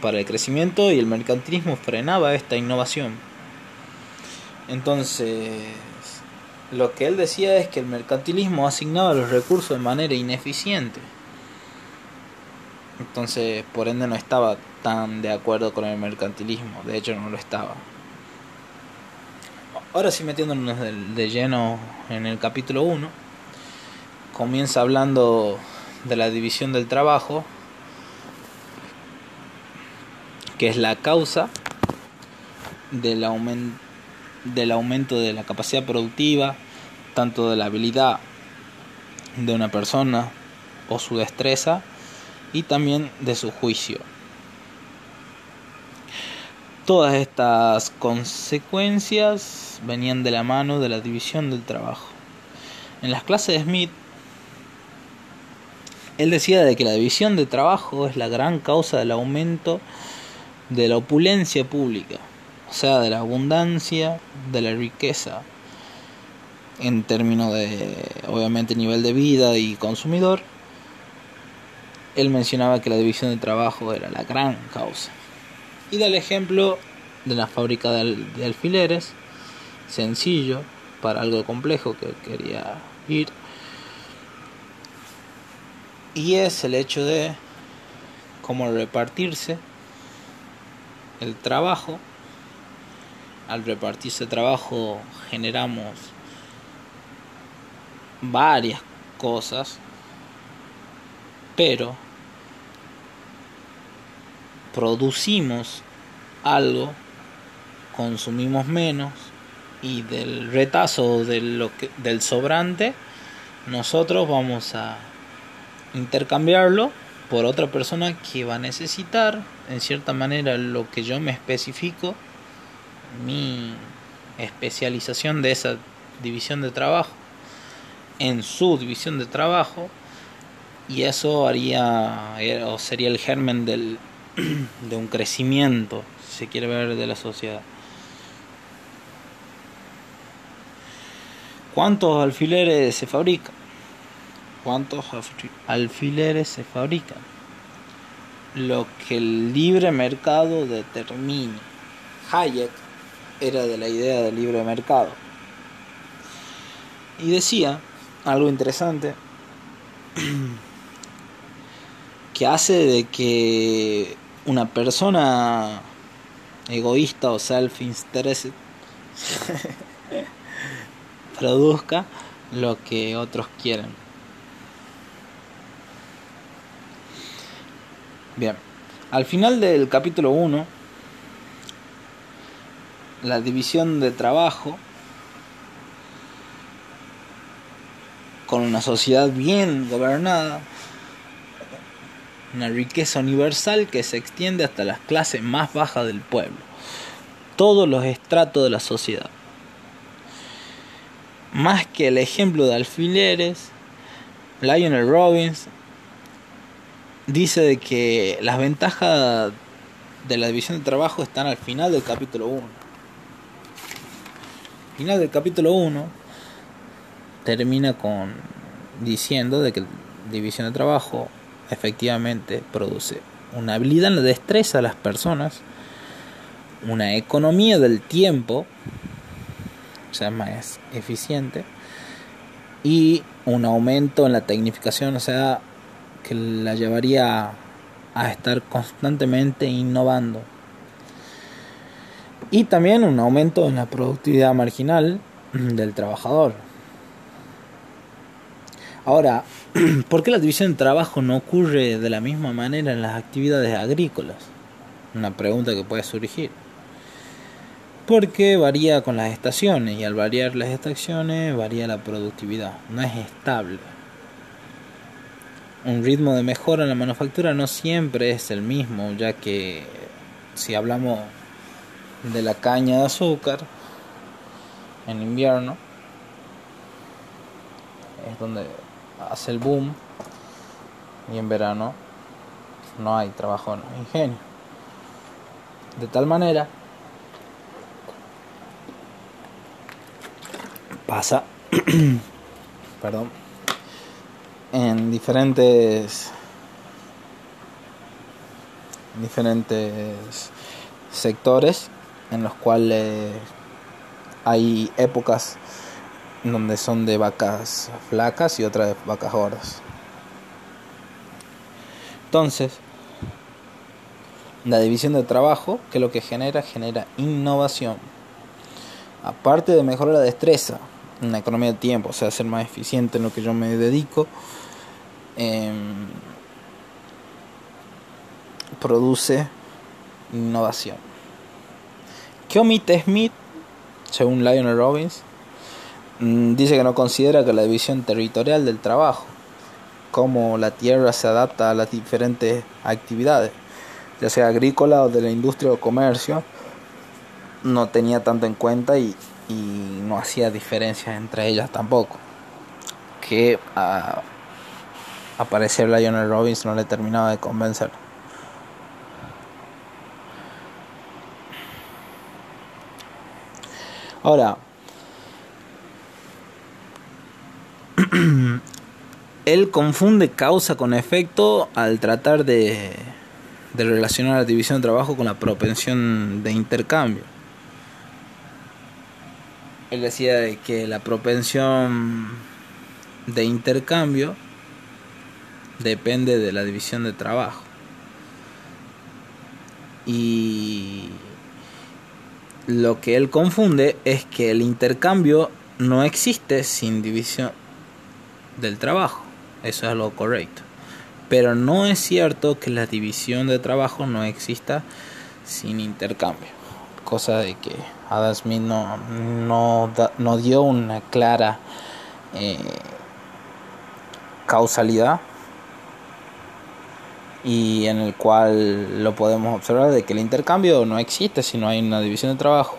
para el crecimiento y el mercantilismo frenaba esta innovación. Entonces, lo que él decía es que el mercantilismo asignaba los recursos de manera ineficiente. Entonces, por ende, no estaba tan de acuerdo con el mercantilismo. De hecho, no lo estaba. Ahora sí metiéndonos de, lleno en el capítulo 1, comienza hablando de la división del trabajo, que es la causa del, del aumento de la capacidad productiva, tanto de la habilidad de una persona o su destreza, y también de su juicio. Todas estas consecuencias venían de la mano de la división del trabajo. En las clases de Smith, él decía de que la división de trabajo es la gran causa del aumento de la opulencia pública, o sea, de la abundancia, de la riqueza, en términos de, obviamente, nivel de vida y consumidor. Él mencionaba que la división de trabajo era la gran causa y da el ejemplo de la fábrica de, alfileres, sencillo para algo complejo que quería ir. Y es el hecho de cómo repartirse el trabajo. Al repartirse el trabajo generamos varias cosas, pero producimos algo, consumimos menos y del retazo del, del sobrante nosotros vamos a intercambiarlo por otra persona que va a necesitar en cierta manera lo que yo me especifico mi especialización de esa división de trabajo en su división de trabajo y eso haría eh, o sería el germen del, (clears throat) de un crecimiento, si se quiere ver, de la sociedad. ¿Cuántos alfileres se fabrican? ¿Cuántos alfileres se fabrican? Lo que el libre mercado determine. Hayek era de la idea del libre mercado. Y decía algo interesante (clears throat) que hace de que una persona egoísta o self-interested (laughs) produzca lo que otros quieren. Bien, al final del capítulo 1, la división de trabajo con una sociedad bien gobernada una riqueza universal que se extiende hasta las clases más bajas del pueblo, todos los estratos de la sociedad. Más que el ejemplo de alfileres, Lionel Robbins dice de que las ventajas de la división de trabajo están al final del capítulo 1. Final del capítulo 1 termina con diciendo de que la división de trabajo efectivamente produce una habilidad en la destreza de las personas, una economía del tiempo, o sea, más eficiente, y un aumento en la tecnificación, o sea, que la llevaría a estar constantemente innovando. Y también un aumento en la productividad marginal del trabajador. Ahora, (clears throat) ¿por qué la división de trabajo no ocurre de la misma manera en las actividades agrícolas? Una pregunta que puede surgir. Porque varía con las estaciones y al variar las estaciones varía la productividad, no es estable. Un ritmo de mejora en la manufactura no siempre es el mismo, ya que si hablamos de la caña de azúcar en invierno, es donde hace el boom y en verano no hay trabajo en ingenio. De tal manera pasa (clears throat) perdón en diferentes diferentes sectores en los cuales hay épocas donde son de vacas flacas y otras de vacas gordas. Entonces, la división de trabajo, que lo que genera, genera innovación. Aparte de mejorar la destreza, una economía de tiempo, o sea, ser más eficiente en lo que yo me dedico, em, produce innovación. ¿Qué omite Smith, según Lionel Robbins? Mm, dice que no considera que la división territorial del trabajo, cómo la tierra se adapta a las diferentes actividades, ya sea agrícola o de la industria o comercio, no tenía tanto en cuenta y, no hacía diferencias entre ellas tampoco. Que a, a parecer Lionel Robbins no le terminaba de convencer. Ahora, (clears throat) él confunde causa con efecto al tratar de, de relacionar la división de trabajo con la propensión de intercambio. Él decía de que la propensión de intercambio depende de la división de trabajo. Y lo que él confunde es que el intercambio no existe sin división del trabajo. Eso es lo correcto. Pero no es cierto que la división de trabajo no exista sin intercambio. Cosa de que Adam Smith no, no, dio una clara eh, causalidad y en el cual lo podemos observar de que el intercambio no existe si no hay una división de trabajo.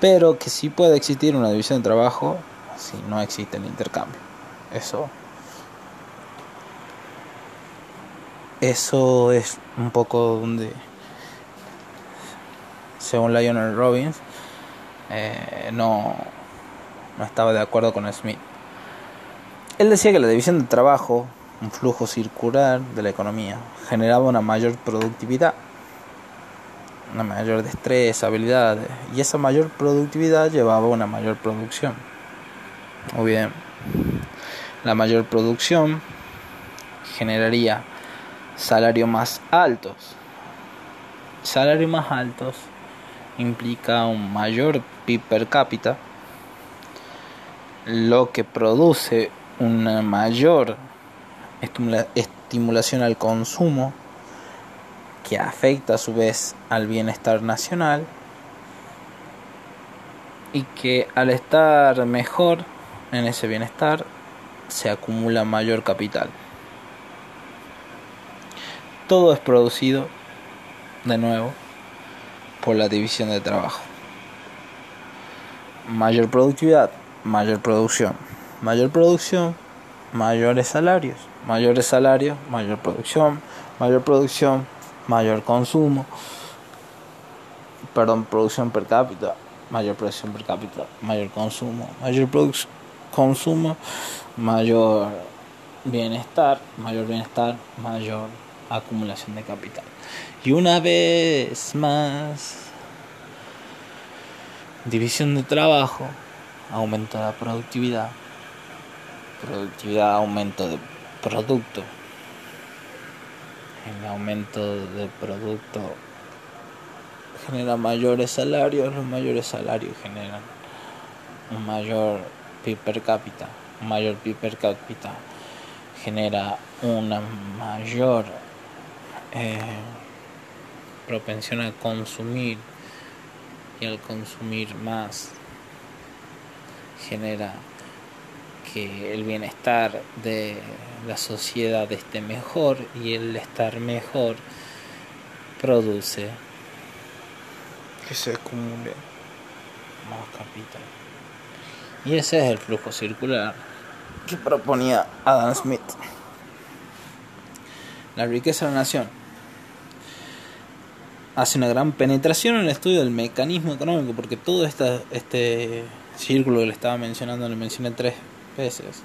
Pero que sí puede existir una división de trabajo si no existe el intercambio. Eso eso es un poco donde según Lionel Robbins eh, no, no estaba de acuerdo con Smith. Él decía que la división de trabajo un flujo circular de la economía generaba una mayor productividad una mayor destreza, habilidades y esa mayor productividad llevaba a una mayor producción. O bien. La mayor producción generaría salarios más altos. Salarios más altos implica un mayor PIB per cápita, lo que produce una mayor estimulación al consumo que afecta a su vez al bienestar nacional y que al estar mejor en ese bienestar se acumula mayor capital. Todo es producido, de nuevo, por la división de trabajo. Mayor productividad, mayor producción. Mayor producción, mayores salarios. Mayores salarios, mayor producción. Mayor producción, mayor consumo. Perdón, producción per cápita. Mayor producción per cápita, mayor consumo. Mayor consumo, mayor bienestar, mayor bienestar, mayor acumulación de capital. Y una vez más, división de trabajo, aumento de la productividad, productividad, aumento de producto. El aumento de producto genera mayores salarios, los mayores salarios generan un mayor PIB per cápita, un mayor PIB per cápita genera una mayor eh, propensión a consumir y al consumir más genera que el bienestar de la sociedad esté mejor y el estar mejor produce que se acumule más capital. Y ese es el flujo circular que proponía Adam Smith. La riqueza de la nación hace una gran penetración en el estudio del mecanismo económico, porque todo este círculo que le estaba mencionando, le mencioné tres veces,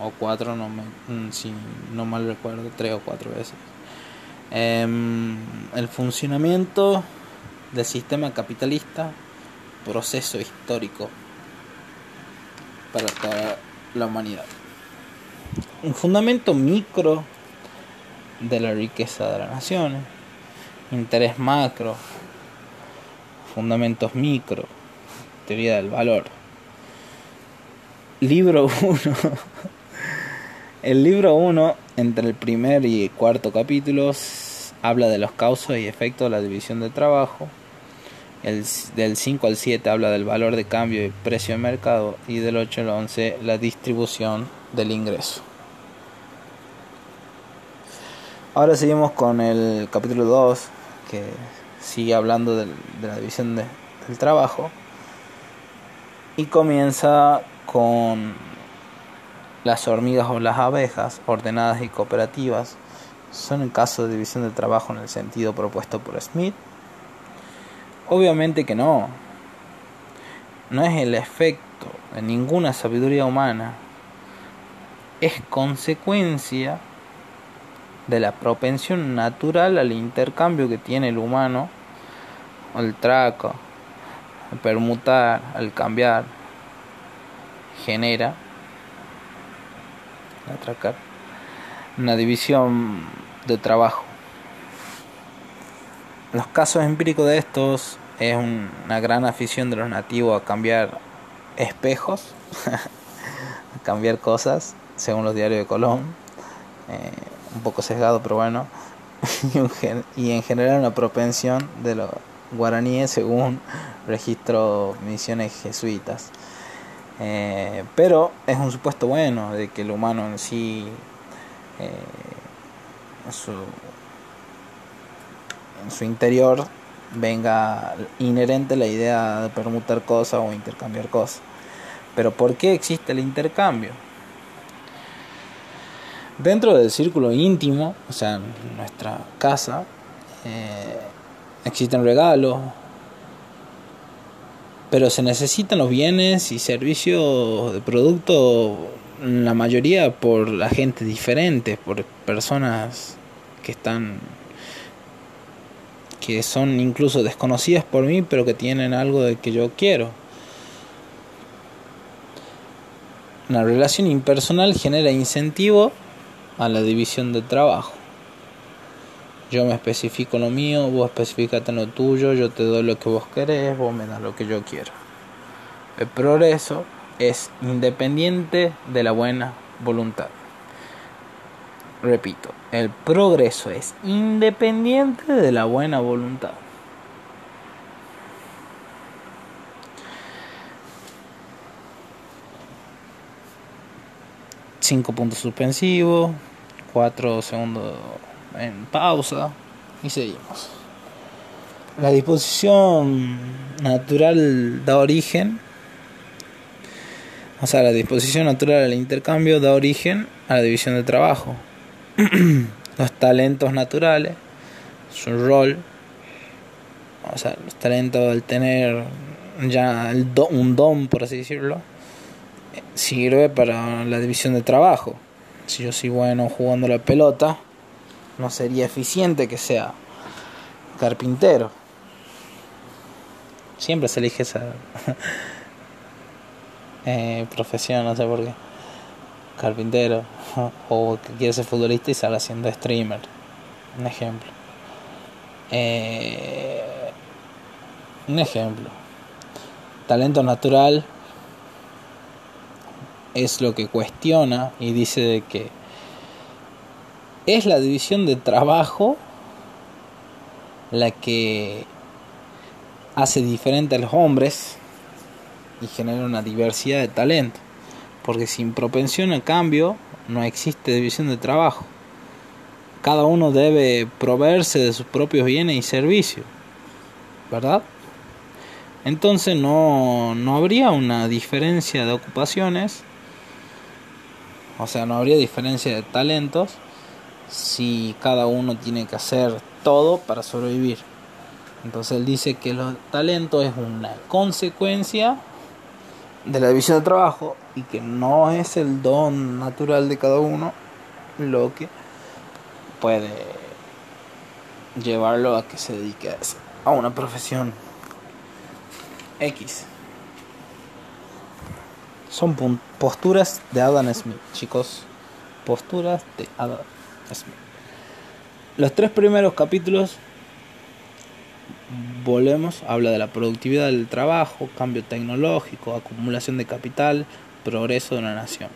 o cuatro, no me, mm, si no mal recuerdo, tres o cuatro veces. Em, el funcionamiento del sistema capitalista, proceso histórico para toda la humanidad. Un fundamento micro de la riqueza de las naciones, interés macro, fundamentos micro, teoría del valor. Libro 1. (laughs) El libro 1, entre el primer y cuarto capítulo, habla de los causas y efectos de la división de trabajo. El, del 5 al 7 habla del valor de cambio y precio de mercado. Y del 8 al 11 la distribución del ingreso. Ahora seguimos con el capítulo 2, que sigue hablando de la división del trabajo. Y comienza con las hormigas o las abejas, ordenadas y cooperativas. Son en caso de división del trabajo en el sentido propuesto por Smith. Obviamente que no. No es el efecto de ninguna sabiduría humana. Es consecuencia de la propensión natural al intercambio que tiene el humano, al traco, al permutar, al cambiar, genera atracar una división de trabajo. Los casos empíricos de estos es una gran afición de los nativos a cambiar espejos, (laughs) a cambiar cosas, según los diarios de Colón. Eh, un poco sesgado, pero bueno, (laughs) y en general una propensión de los guaraníes según (laughs) registro misiones jesuitas. Eh, pero es un supuesto bueno de que el humano en sí, eh, en, su, en su interior, venga inherente la idea de permutar cosas o intercambiar cosas. Pero ¿por qué existe el intercambio? Dentro del círculo íntimo, o sea, en nuestra casa, eh, existen regalos, pero se necesitan los bienes y servicios de producto, la mayoría por la gente diferente, por personas que están que son incluso desconocidas por mí, pero que tienen algo de que yo quiero. La relación impersonal genera incentivo a la división del trabajo. Yo me especifico lo mío, vos especificate lo tuyo, yo te doy lo que vos querés, vos me das lo que yo quiero. El progreso es independiente de la buena voluntad. Repito, el progreso es independiente de la buena voluntad. Cinco puntos suspensivos, cuatro segundos en pausa y seguimos. La disposición natural da origen, o sea, la disposición natural al intercambio da origen a la división de trabajo. (clears throat) los talentos naturales, su rol, o sea, los talentos al tener ya un don, por así decirlo, sirve para la división de trabajo. Si yo soy bueno jugando la pelota, no sería eficiente que sea carpintero. Siempre se elige esa (laughs) eh, profesión, no sé por qué. Carpintero. (laughs) O que quiere ser futbolista y sale haciendo streamer. Un ejemplo. Eh, un ejemplo. Talento natural es lo que cuestiona y dice de que es la división de trabajo la que hace diferente a los hombres y genera una diversidad de talento. Porque sin propensión a cambio no existe división de trabajo. Cada uno debe proveerse de sus propios bienes y servicios. ¿Verdad? Entonces no, no habría una diferencia de ocupaciones. O sea, no habría diferencia de talentos si cada uno tiene que hacer todo para sobrevivir. Entonces él dice que el talento es una consecuencia de la división de trabajo y que no es el don natural de cada uno lo que puede llevarlo a que se dedique a, una profesión X. Son posturas de Adam Smith, chicos. Posturas de Adam Smith. Los tres primeros capítulos volvemos, habla de la productividad del trabajo, cambio tecnológico, acumulación de capital, progreso de una nación.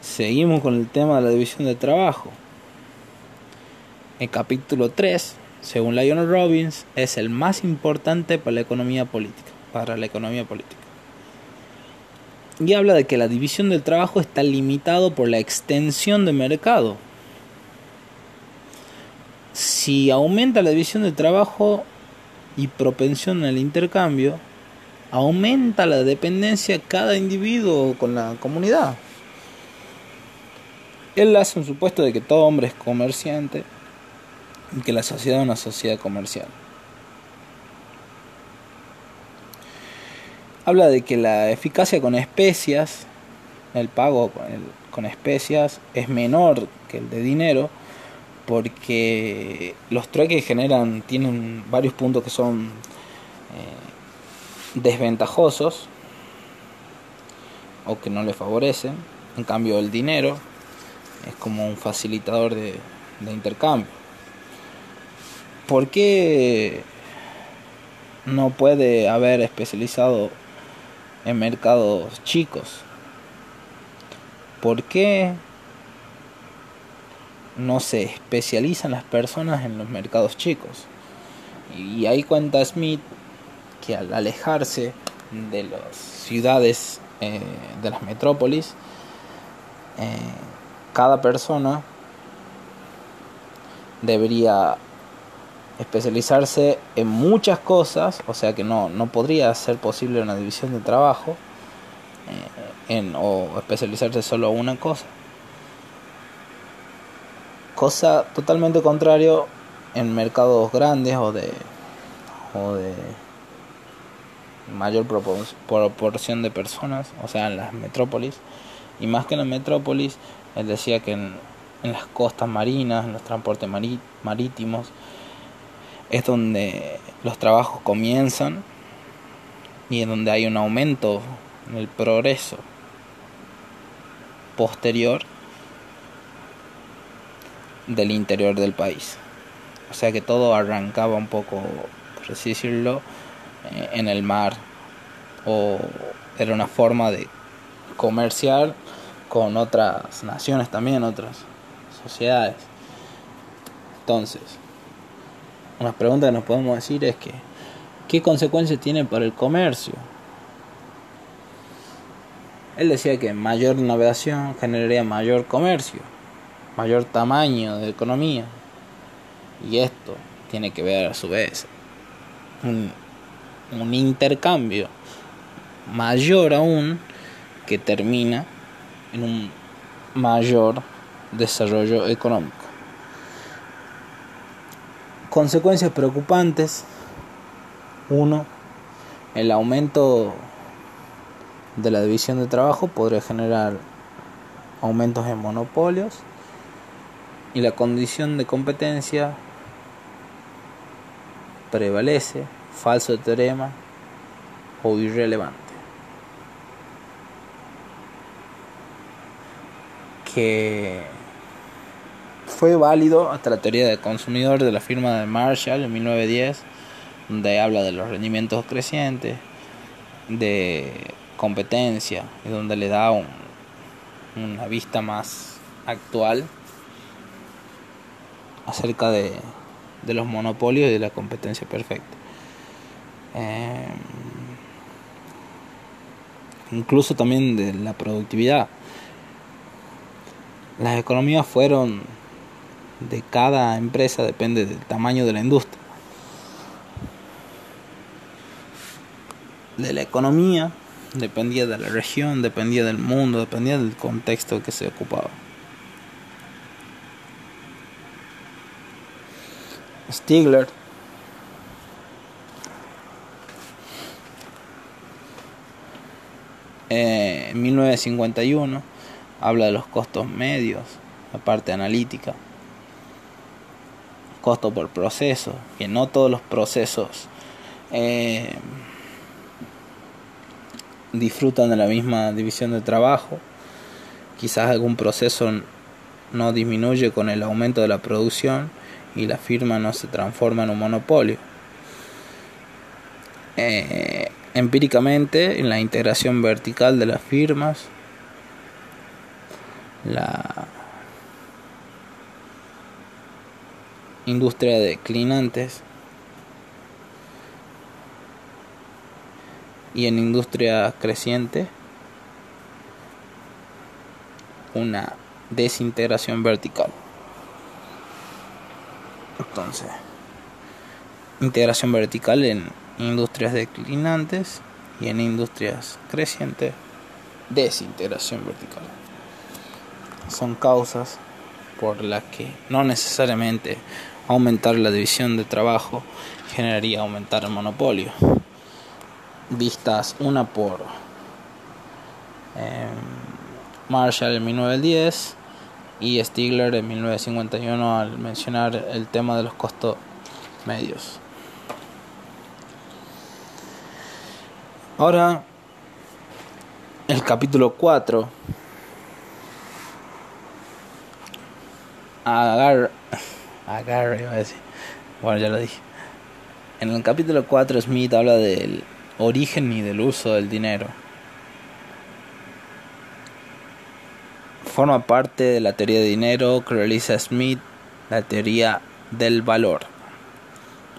Seguimos con el tema de la división de trabajo. El capítulo 3, según Lionel Robbins, es el más importante para la economía política, para la economía política. Y habla de que la división del trabajo está limitado por la extensión de mercado, si aumenta la división de trabajo y propensión al intercambio, aumenta la dependencia cada individuo con la comunidad. Él hace un supuesto de que todo hombre es comerciante y que la sociedad es una sociedad comercial. Habla de que la eficacia con especias, el pago con especias, es menor que el de dinero porque los trueques generan, tienen varios puntos que son eh, desventajosos o que no le favorecen. En cambio, el dinero es como un facilitador de, de intercambio. ¿Por qué no puede haber especializado en mercados chicos? ¿Por qué no se especializan las personas en los mercados chicos. Y ahí cuenta Smith que al alejarse de las ciudades, eh, de las metrópolis, eh, cada persona debería especializarse en muchas cosas, o sea que no, no podría ser posible una división de trabajo eh, en, o especializarse solo en una cosa. Cosa totalmente contrario en mercados grandes o de, o de mayor proporción de personas, o sea, en las metrópolis. Y más que en las metrópolis, él decía que en, en las costas marinas, en los transportes marítimos, es donde los trabajos comienzan y en donde hay un aumento en el progreso posterior del interior del país. O sea que todo arrancaba un poco, por así decirlo, eh, en el mar. O era una forma de comerciar con otras naciones también, otras sociedades. Entonces, una pregunta que nos podemos decir es que, ¿qué consecuencias tiene para el comercio? Él decía que mayor navegación generaría mayor comercio mayor tamaño de economía. Y esto tiene que ver a su vez un, un intercambio mayor aún que termina en un mayor desarrollo económico. Consecuencias preocupantes. Uno, el aumento de la división de trabajo podría generar aumentos en monopolios y la condición de competencia prevalece, falso teorema o irrelevante. Que fue válido hasta la teoría del consumidor de la firma de Marshall en 1910, donde habla de los rendimientos crecientes, de competencia, y donde le da una vista más actual acerca de, de los monopolios y de la competencia perfecta. Eh, incluso también de la productividad. Las economías fueron de cada empresa, depende del tamaño de la industria. De la economía, dependía de la región, dependía del mundo, dependía del contexto que se ocupaba. Stigler eh, en 1951 habla de los costos medios, la parte analítica, costo por proceso, que no todos los procesos eh, disfrutan de la misma división de trabajo, quizás algún proceso no disminuye con el aumento de la producción, y la firma no se transforma en un monopolio. Eh, empíricamente, en la integración vertical de las firmas, la industria de clinantes y en industria creciente una desintegración vertical. Entonces, integración vertical en industrias declinantes y en industrias crecientes, desintegración vertical. Son causas por las que no necesariamente aumentar la división de trabajo generaría aumentar el monopolio. Vistas una por eh, Marshall en 1910 y Stigler en 1951 al mencionar el tema de los costos medios. Ahora, el capítulo 4. Agar, iba a decir. Bueno, ya lo dije. En el capítulo 4 Smith habla del origen y del uso del dinero. forma parte de la teoría de dinero que realiza Smith, la teoría del valor.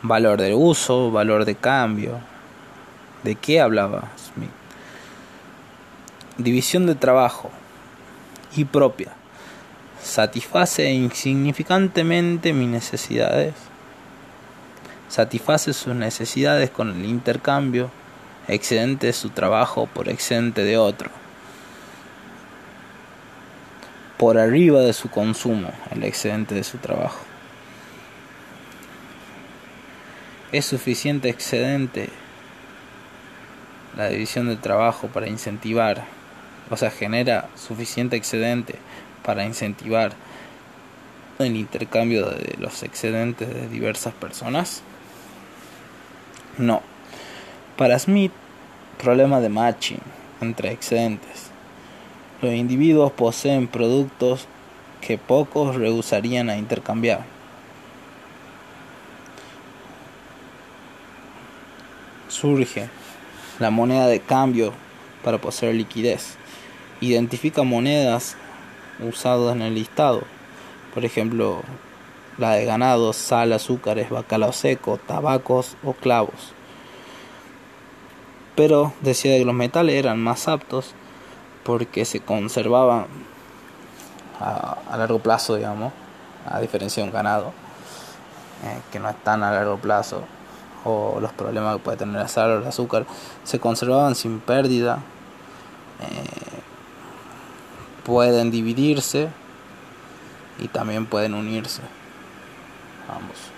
Valor de uso, valor de cambio. ¿De qué hablaba Smith? División de trabajo y propia. Satisface insignificantemente mis necesidades. Satisface sus necesidades con el intercambio excedente de su trabajo por excedente de otro por arriba de su consumo, el excedente de su trabajo. Es suficiente excedente la división del trabajo para incentivar, o sea, genera suficiente excedente para incentivar el intercambio de los excedentes de diversas personas? No. Para Smith, problema de matching entre excedentes los individuos poseen productos que pocos rehusarían a intercambiar. Surge la moneda de cambio para poseer liquidez. Identifica monedas usadas en el listado, por ejemplo, la de ganado, sal, azúcares, bacalao seco, tabacos o clavos. Pero decía que los metales eran más aptos porque se conservaba a, largo plazo, digamos, a diferencia de un ganado, eh, que no es tan a largo plazo, o los problemas que puede tener la sal o el azúcar, se conservaban sin pérdida, eh, pueden dividirse y también pueden unirse ambos.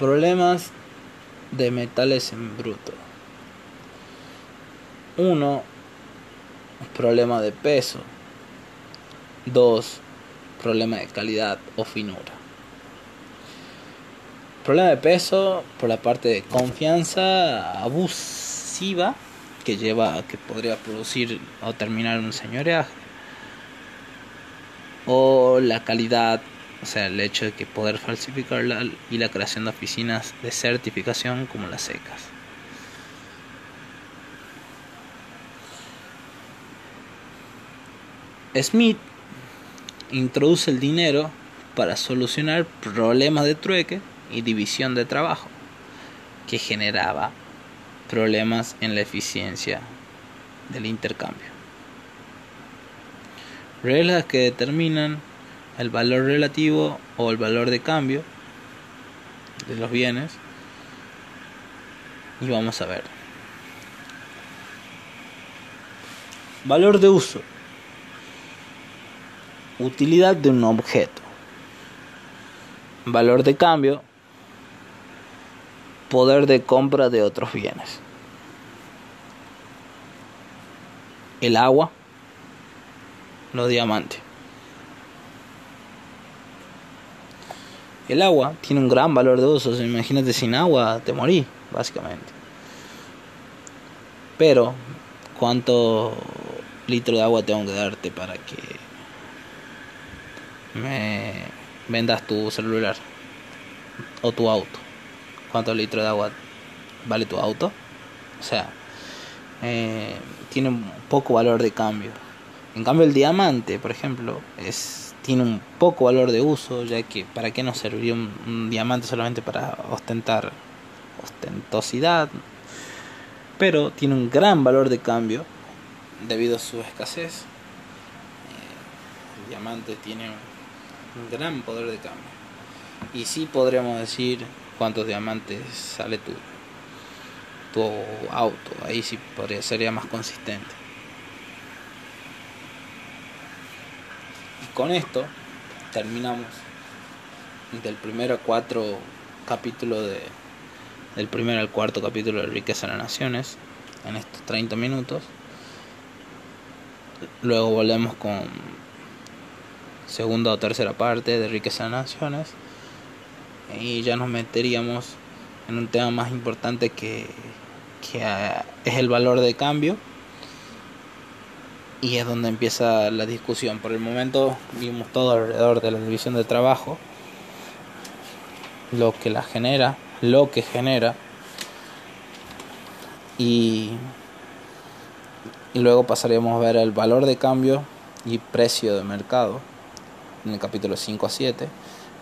problemas de metales en bruto. Uno, problema de peso. Dos, problema de calidad o finura. Problema de peso por la parte de confianza abusiva que lleva a que podría producir o terminar un señoreaje. O la calidad, o sea, el hecho de que poder falsificarla y la creación de oficinas de certificación como las secas. Smith introduce el dinero para solucionar problemas de trueque y división de trabajo que generaba problemas en la eficiencia del intercambio. Reglas que determinan el valor relativo o el valor de cambio de los bienes y vamos a ver. Valor de uso utilidad de un objeto, valor de cambio, poder de compra de otros bienes. El agua, los diamantes. El agua tiene un gran valor de uso. imagínate sin agua te morí, básicamente. Pero, ¿cuánto litro de agua tengo que darte para que me vendas tu celular o tu auto. ¿Cuántos litros de agua vale tu auto? O sea, eh, tiene un poco valor de cambio. En cambio el diamante, por ejemplo, es tiene un poco valor de uso, ya que para qué nos serviría un, diamante solamente para ostentar ostentosidad, pero tiene un gran valor de cambio debido a su escasez. Eh, el diamante tiene un gran poder de cambio. Y sí podríamos decir cuántos diamantes sale tu, tu auto. Ahí sí podría, sería más consistente. Y con esto terminamos del primero a cuatro capítulos de del primero al cuarto capítulo de Riqueza de las Naciones en estos 30 minutos. Luego volvemos con segunda o tercera parte de Riqueza de Naciones y ya nos meteríamos en un tema más importante que, que ah, es el valor de cambio. Y es donde empieza la discusión. Por el momento vimos todo alrededor de la división de trabajo, lo que la genera, lo que genera. Y, y luego pasaríamos a ver el valor de cambio y precio de mercado en el capítulo 5 a 7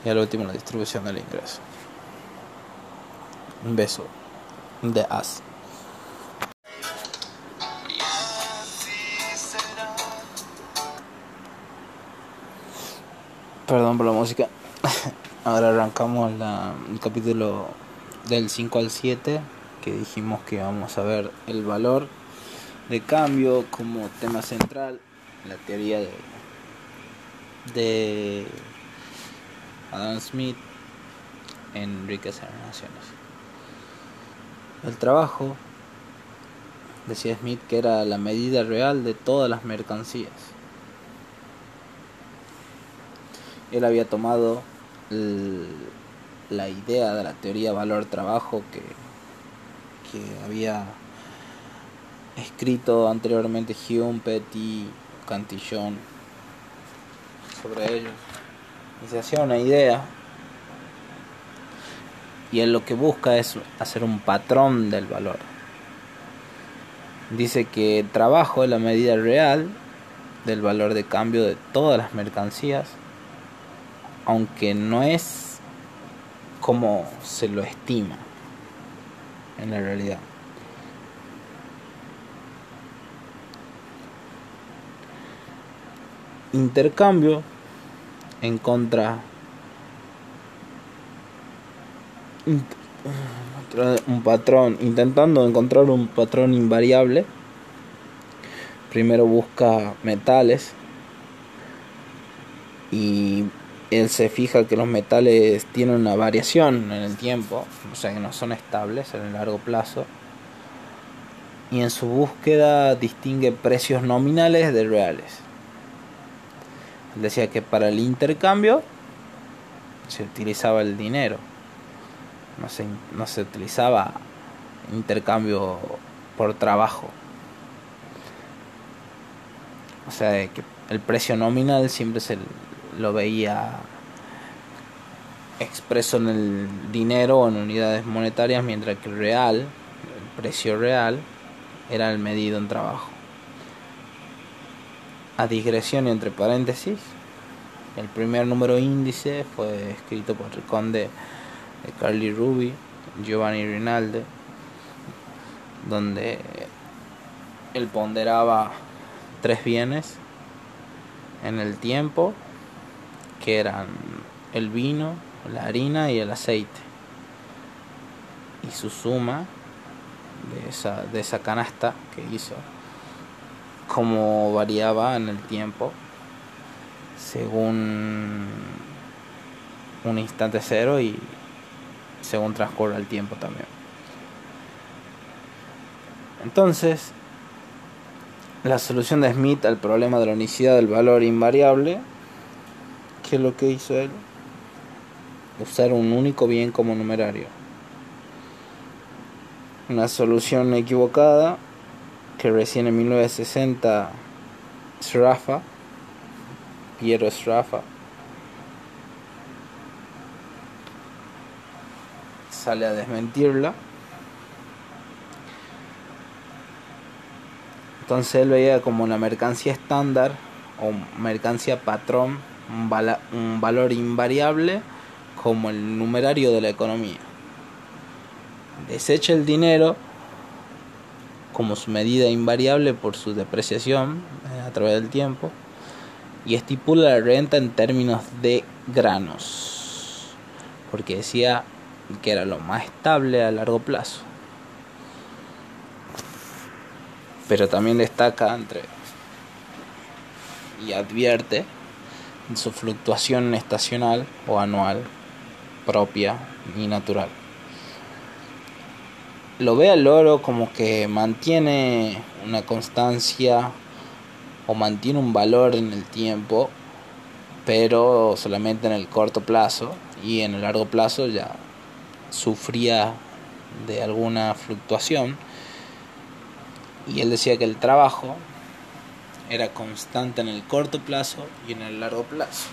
y al último la distribución del ingreso. Un beso de As. Perdón por la música. (laughs) Ahora arrancamos el capítulo del 5 al 7 que dijimos que vamos a ver el valor de cambio como tema central, la teoría de de Adam Smith en Riqueza de Naciones. El trabajo, decía Smith, que era la medida real de todas las mercancías. Él había tomado la idea de la teoría valor-trabajo que, había escrito anteriormente Hume, Petty, Cantillon sobre ellos y se hacía una idea y él lo que busca es hacer un patrón del valor. Dice que trabajo es la medida real del valor de cambio de todas las mercancías, aunque no es como se lo estima en la realidad. intercambio en contra un patrón intentando encontrar un patrón invariable primero busca metales y él se fija que los metales tienen una variación en el tiempo, o sea que no son estables en el largo plazo. Y en su búsqueda distingue precios nominales de reales. Decía que para el intercambio se utilizaba el dinero, no se, no se utilizaba intercambio por trabajo. O sea, que el precio nominal siempre se lo veía expreso en el dinero o en unidades monetarias, mientras que el real, el precio real, era el medido en trabajo. A digresión entre paréntesis, el primer número índice fue escrito por el conde de Carly Ruby, Giovanni Rinaldi, donde él ponderaba tres bienes en el tiempo que eran el vino, la harina y el aceite. Y su suma de esa, de esa canasta que hizo, como variaba en el tiempo según un instante cero y según transcurre el tiempo también. Entonces, la solución de Smith al problema de la unicidad del valor invariable, ¿qué es lo que hizo él? Usar un único bien como numerario. Una solución equivocada que recién en 1960 Sraffa, Piero Sraffa, sale a desmentirla Entonces él veía como la mercancía estándar o mercancía patrón un, un valor invariable como el numerario de la economía. Desecha el dinero como su medida invariable por su depreciación eh, a través del tiempo y estipula la renta en términos de granos, porque decía que era lo más estable a largo plazo. pero también destaca entre y advierte su fluctuación estacional o anual propia y natural. Lo ve al oro como que mantiene una constancia o mantiene un valor en el tiempo, pero solamente en el corto plazo y en el largo plazo ya sufría de alguna fluctuación y él decía que el trabajo era constante en el corto plazo y en el largo plazo.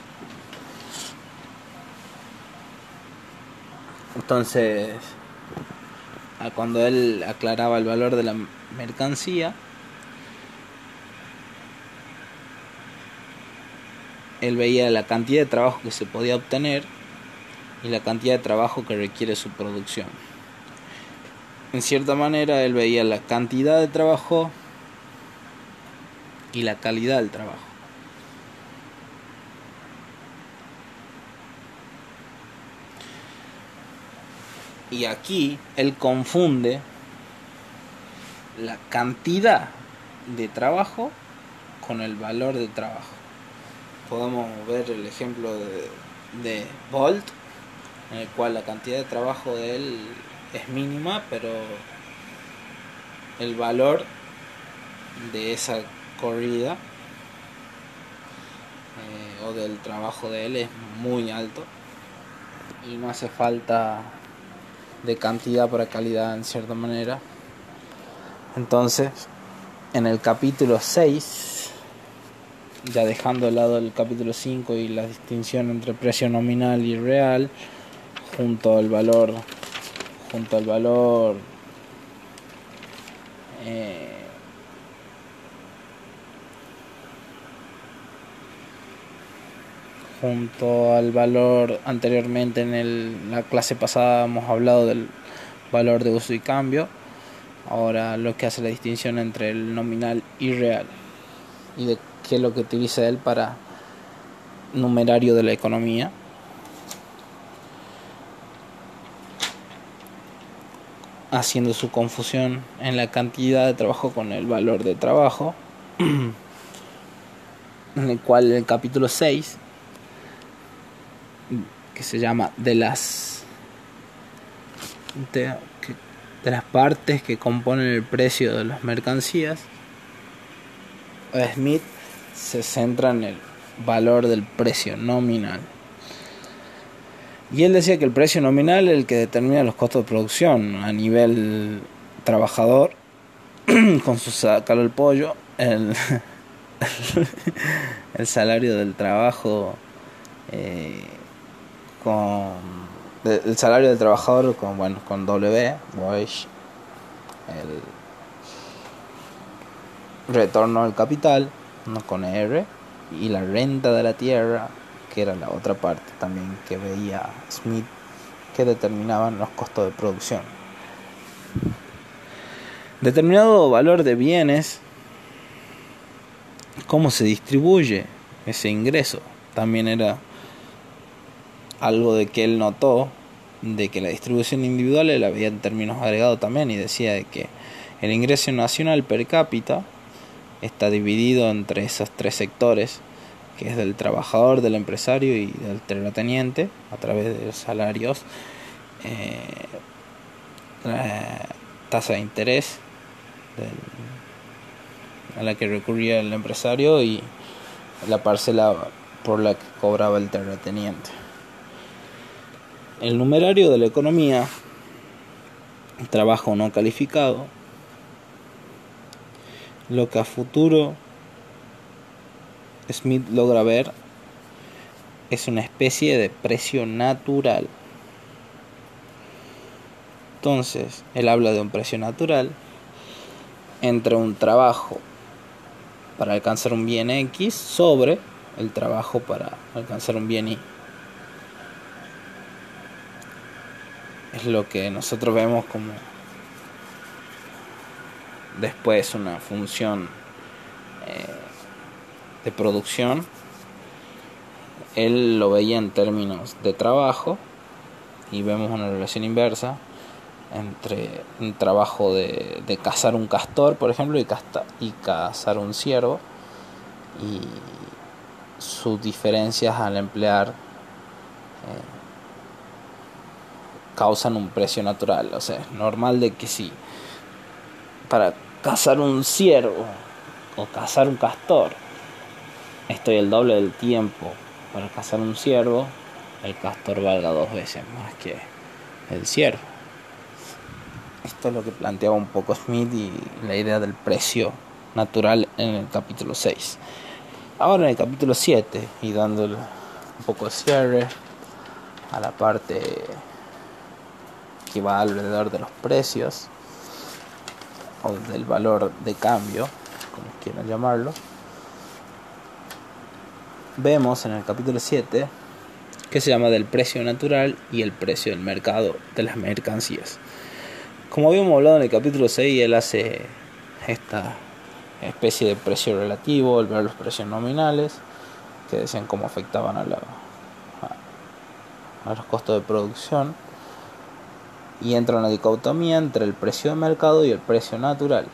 Entonces, cuando él aclaraba el valor de la mercancía, él veía la cantidad de trabajo que se podía obtener y la cantidad de trabajo que requiere su producción en cierta manera él veía la cantidad de trabajo y la calidad del trabajo. Y aquí él confunde la cantidad de trabajo con el valor de trabajo. Podemos ver el ejemplo de, de Bolt, en el cual la cantidad de trabajo de él es mínima, pero el valor de esa corrida eh, o del trabajo de él es muy alto y no hace falta de cantidad para calidad en cierta manera. Entonces, en el capítulo 6, ya dejando de lado el capítulo 5 y la distinción entre precio nominal y real, junto al valor junto al valor eh, junto al valor anteriormente en el, la clase pasada hemos hablado del valor de uso y cambio. Ahora lo que hace la distinción entre el nominal y real. Y de qué es lo que utiliza él para numerario de la economía. Haciendo su confusión en la cantidad de trabajo con el valor de trabajo, (clears throat) en el cual el capítulo 6 que se llama de las de, las partes que componen el precio de las mercancías, Smith se centra en el valor del precio nominal. Y él decía que el precio nominal es el que determina los costos de producción a nivel trabajador, (clears throat) con su sacar el pollo, el, (laughs) el salario del trabajo eh, con el salario del trabajador con bueno con W el retorno al capital no con R y la renta de la tierra que era la otra parte también que veía Smith que determinaban los costos de producción. Determinado valor de bienes cómo se distribuye ese ingreso también era algo de que él notó de que la distribución individual él había en términos agregados también y decía de que el ingreso nacional per cápita está dividido entre esos tres sectores que es del trabajador, del empresario y del terrateniente a través de los salarios, eh, la tasa de interés a la que recurría el empresario y la parcela por la que cobraba el terrateniente. El numerario de la economía, trabajo no calificado, lo que a futuro Smith logra ver es una especie de precio natural. Entonces, él habla de un precio natural entre un trabajo para alcanzar un bien X sobre el trabajo para alcanzar un bien Y. Es lo que nosotros vemos como después una función eh, de producción. Él lo veía en términos de trabajo y vemos una relación inversa entre un trabajo de, de cazar un castor, por ejemplo, y, y cazar un ciervo, y sus diferencias al emplear eh, causan un precio natural. O sea, es normal de que si para cazar un ciervo o cazar un castor estoy el doble del tiempo para cazar un ciervo, el castor valga dos veces más que el ciervo. Esto es lo que planteaba un poco Smith y la idea del precio natural en el capítulo 6. Ahora en el capítulo 7 y dándole un poco de cierre a la parte que va alrededor de los precios o del valor de cambio, como quieran llamarlo, vemos en el capítulo 7 que se llama del precio natural y el precio del mercado de las mercancías. Como habíamos hablado en el capítulo 6, él hace esta especie de precio relativo, al ver los precios nominales, que decían cómo afectaban a, la, a, los costos de producción, y entra una dicotomía entre el precio de mercado y el precio natural.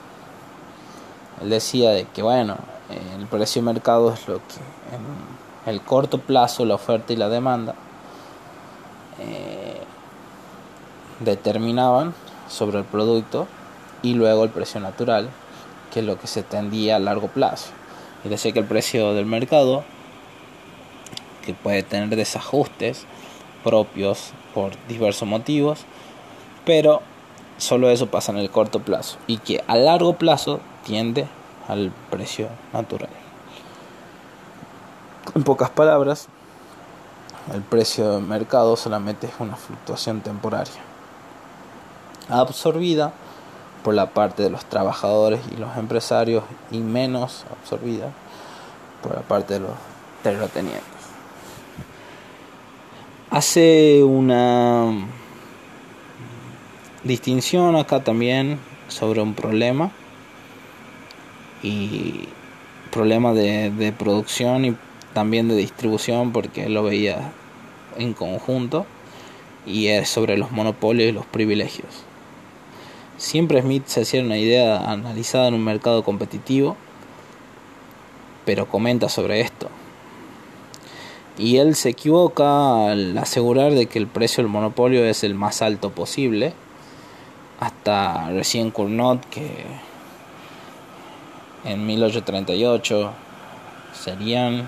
Él decía de que, bueno, el precio de mercado es lo que en el corto plazo, la oferta y la demanda, eh, determinaban sobre el producto y luego el precio natural, que es lo que se tendía a largo plazo. Y decía que el precio del mercado, que puede tener desajustes propios por diversos motivos, pero solo eso pasa en el corto plazo y que a largo plazo tiende al precio natural. En pocas palabras, el precio del mercado solamente es una fluctuación temporaria absorbida por la parte de los trabajadores y los empresarios y menos absorbida por la parte de los terratenientes. Hace una distinción acá también sobre un problema y problema de, de producción y también de distribución porque lo veía en conjunto y es sobre los monopolios y los privilegios. Siempre Smith se hacía una idea analizada en un mercado competitivo, pero comenta sobre esto. Y él se equivoca al asegurar de que el precio del monopolio es el más alto posible. Hasta recién Cournot que en 1838 serían eh,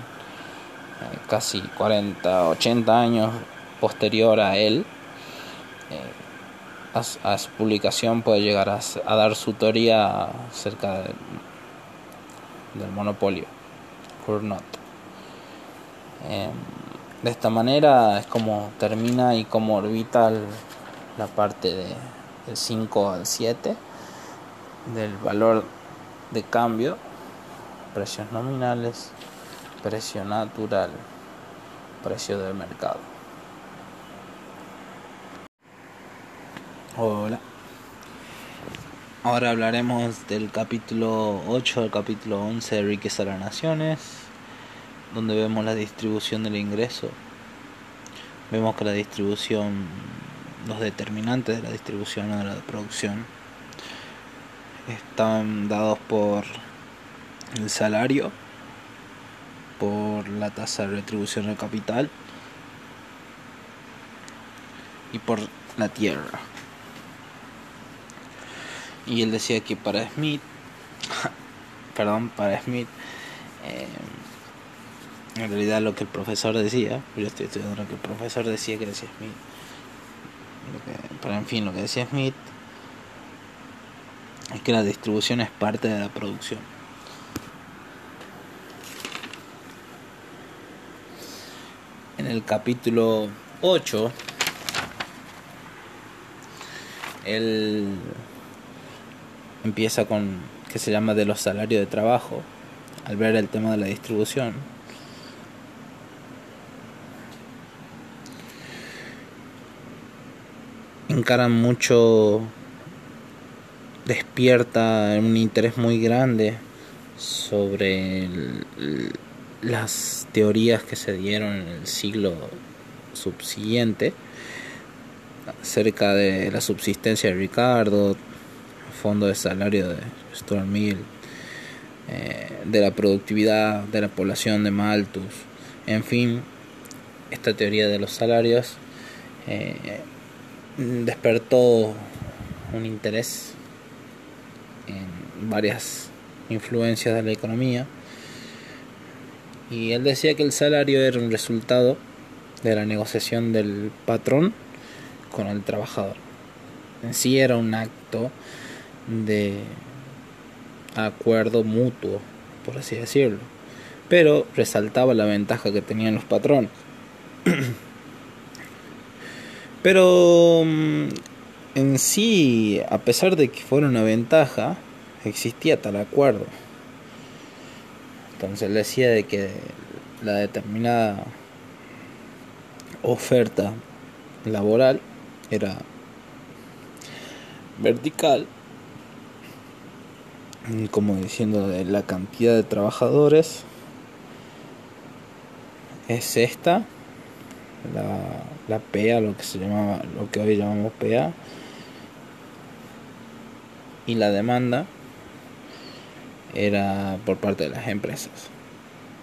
casi 40, 80 años posterior a él. Eh, a, su publicación puede llegar a, dar su teoría acerca del monopolio. Cournot. Em, de esta manera es como termina y como orbita la parte de, del 5 al 7 del valor de cambio, precios nominales, precio natural, precio del mercado. Hola. Ahora hablaremos del capítulo 8 al capítulo 11 de Riqueza de las Naciones, donde vemos la distribución del ingreso. Vemos que la distribución, los determinantes de la distribución o de la producción, están dados por el salario, por la tasa de retribución del capital y por la tierra. Y él decía que para Smith, (laughs) perdón, para Smith, eh, en realidad lo que el profesor decía, yo estoy estudiando lo que el profesor decía que decía Smith, pero en fin, lo que decía Smith es que la distribución es parte de la producción. En el capítulo 8, él empieza con que se llama de los salarios de trabajo, al ver el tema de la distribución. Encaran mucho, despierta un interés muy grande sobre las teorías que se dieron en el siglo subsiguiente acerca de la subsistencia de Ricardo, fondo de salario de Stuart Mill, eh, de la productividad de la población de Malthus, en fin, esta teoría de los salarios eh, despertó un interés en varias influencias de la economía y él decía que el salario era un resultado de la negociación del patrón con el trabajador. En sí era un acto de acuerdo mutuo, por así decirlo. Pero resaltaba la ventaja que tenían los patrones. (clears throat) Pero mm, en sí, a pesar de que fuera una ventaja, existía tal acuerdo. Entonces él decía de que la determinada oferta laboral era vertical como diciendo de la cantidad de trabajadores es esta la, la PEA lo que se llamaba lo que hoy llamamos PEA y la demanda era por parte de las empresas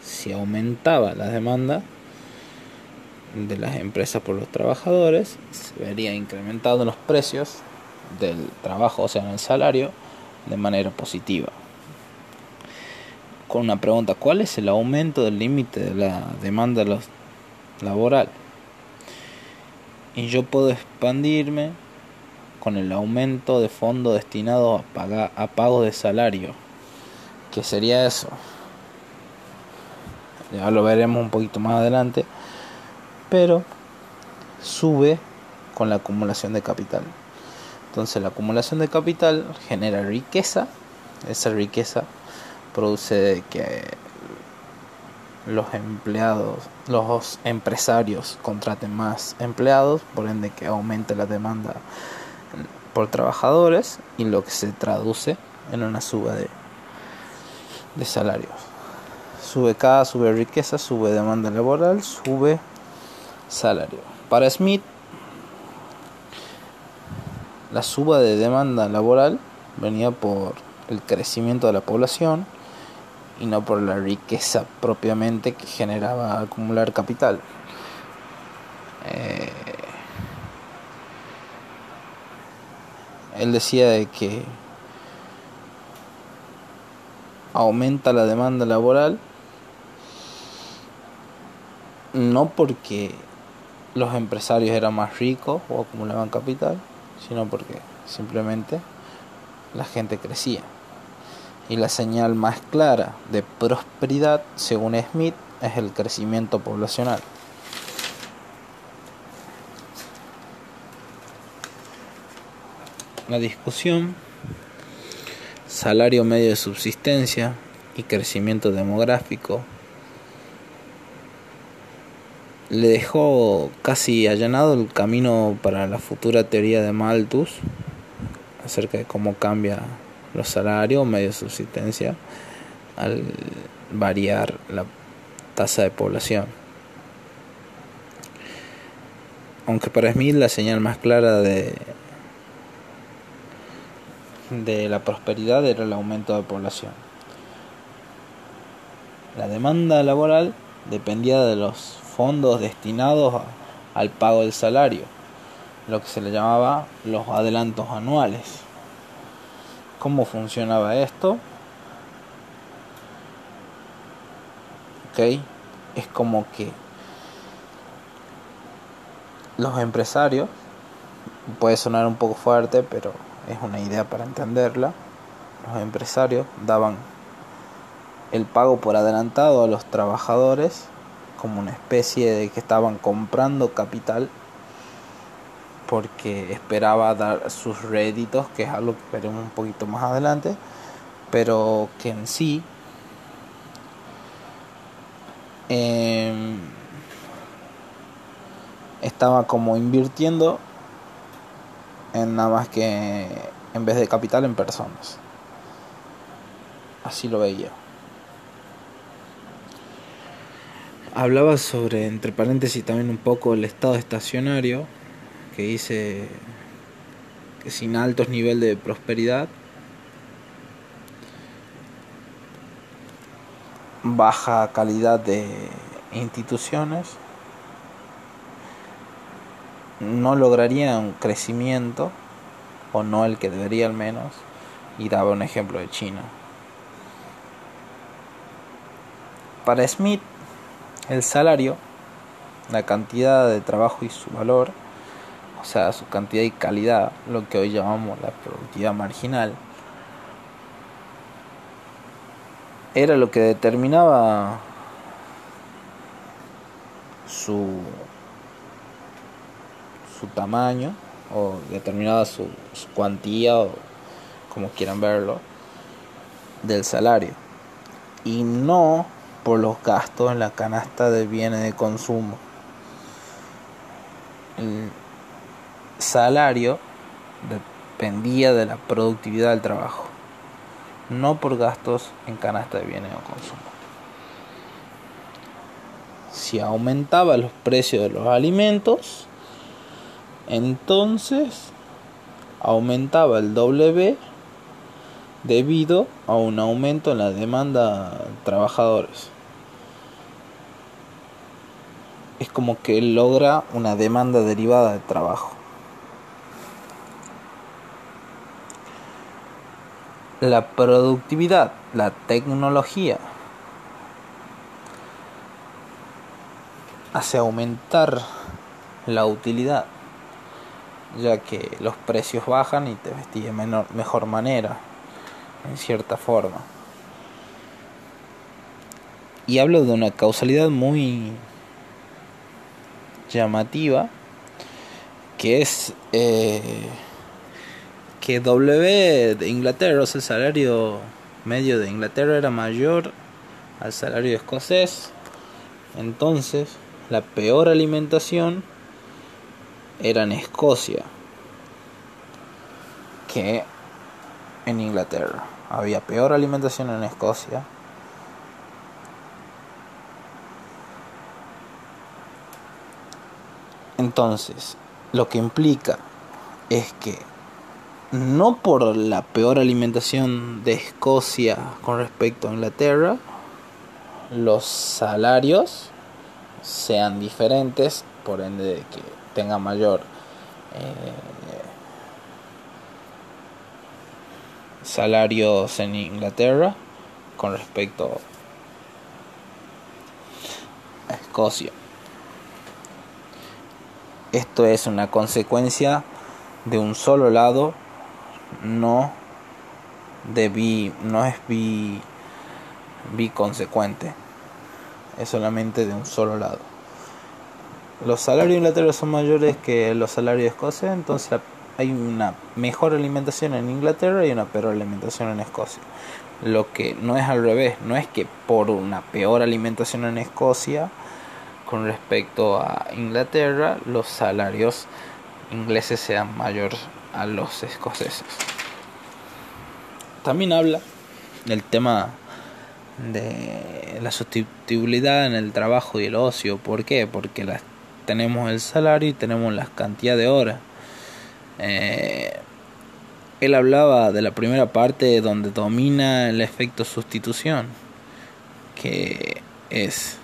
si aumentaba la demanda de las empresas por los trabajadores se vería incrementado los precios del trabajo o sea el salario de manera positiva. Con una pregunta, ¿cuál es el aumento del límite de la demanda laboral? Y yo puedo expandirme con el aumento de fondo destinado a, pagar, a pago de salario. ¿Qué sería eso? Ya lo veremos un poquito más adelante. Pero sube con la acumulación de capital. Entonces la acumulación de capital genera riqueza, esa riqueza produce que los empleados, los empresarios contraten más empleados, por ende que aumente la demanda por trabajadores y lo que se traduce en una suba de, de salarios. Sube cada, sube riqueza, sube demanda laboral, sube salario. Para Smith la suba de demanda laboral venía por el crecimiento de la población y no por la riqueza propiamente que generaba acumular capital. Eh, él decía de que aumenta la demanda laboral no porque los empresarios eran más ricos o acumulaban capital, sino porque simplemente la gente crecía. Y la señal más clara de prosperidad, según Smith, es el crecimiento poblacional. La discusión, salario medio de subsistencia y crecimiento demográfico le dejó casi allanado el camino para la futura teoría de Malthus acerca de cómo cambia los salarios medio de subsistencia al variar la tasa de población. Aunque para Smith la señal más clara de, de la prosperidad era el aumento de población. La demanda laboral dependía de los fondos destinados al pago del salario, lo que se le llamaba los adelantos anuales. ¿Cómo funcionaba esto? Ok, es como que los empresarios, puede sonar un poco fuerte, pero es una idea para entenderla, los empresarios daban el pago por adelantado a los trabajadores como una especie de que estaban comprando capital porque esperaba dar sus réditos, que es algo que veremos un poquito más adelante, pero que en sí em, estaba como invirtiendo en nada más que en vez de capital en personas. Así lo veía. Hablaba sobre, entre paréntesis, también un poco el estado estacionario, que dice que sin altos niveles de prosperidad, baja calidad de instituciones, no lograría un crecimiento, o no el que debería al menos, y daba un ejemplo de China. Para Smith, el salario, la cantidad de trabajo y su valor, o sea, su cantidad y calidad, lo que hoy llamamos la productividad marginal, era lo que determinaba su, su tamaño o determinaba su, su cuantía o como quieran verlo del salario y no por los gastos en la canasta de bienes de consumo. Salario dependía de la productividad del trabajo, no por gastos en canasta de bienes de consumo. Si aumentaba los precios de los alimentos, entonces aumentaba el W debido a un aumento en la demanda de trabajadores. Es como que logra una demanda derivada de trabajo. La productividad, la tecnología, hace aumentar la utilidad, ya que los precios bajan y te vestís de mejor manera en cierta forma. Y hablo de una causalidad muy llamativa, que es eh, que W de Inglaterra, o sea, el salario medio de Inglaterra era mayor al salario escocés. Entonces, la peor alimentación era en Escocia que en Inglaterra. Había peor alimentación en Escocia. Entonces, lo que implica es que no por la peor alimentación de Escocia con respecto a Inglaterra, los salarios sean diferentes, por ende de que tenga mayor eh, salarios en Inglaterra con respecto a Escocia. Esto es una consecuencia de un solo lado, no de bi, no es bi, consecuente es solamente de un solo lado. Los salarios de Inglaterra son mayores que los salarios de Escocia, entonces hay una mejor alimentación en Inglaterra y una peor alimentación en Escocia. Lo que no es al revés, no es que por una peor alimentación en Escocia con respecto a Inglaterra los salarios ingleses sean mayores a los escoceses. También habla del tema de la sustituibilidad en el trabajo y el ocio. ¿Por qué? Porque las, tenemos el salario y tenemos la cantidad de horas. Eh, él hablaba de la primera parte donde domina el efecto sustitución, que es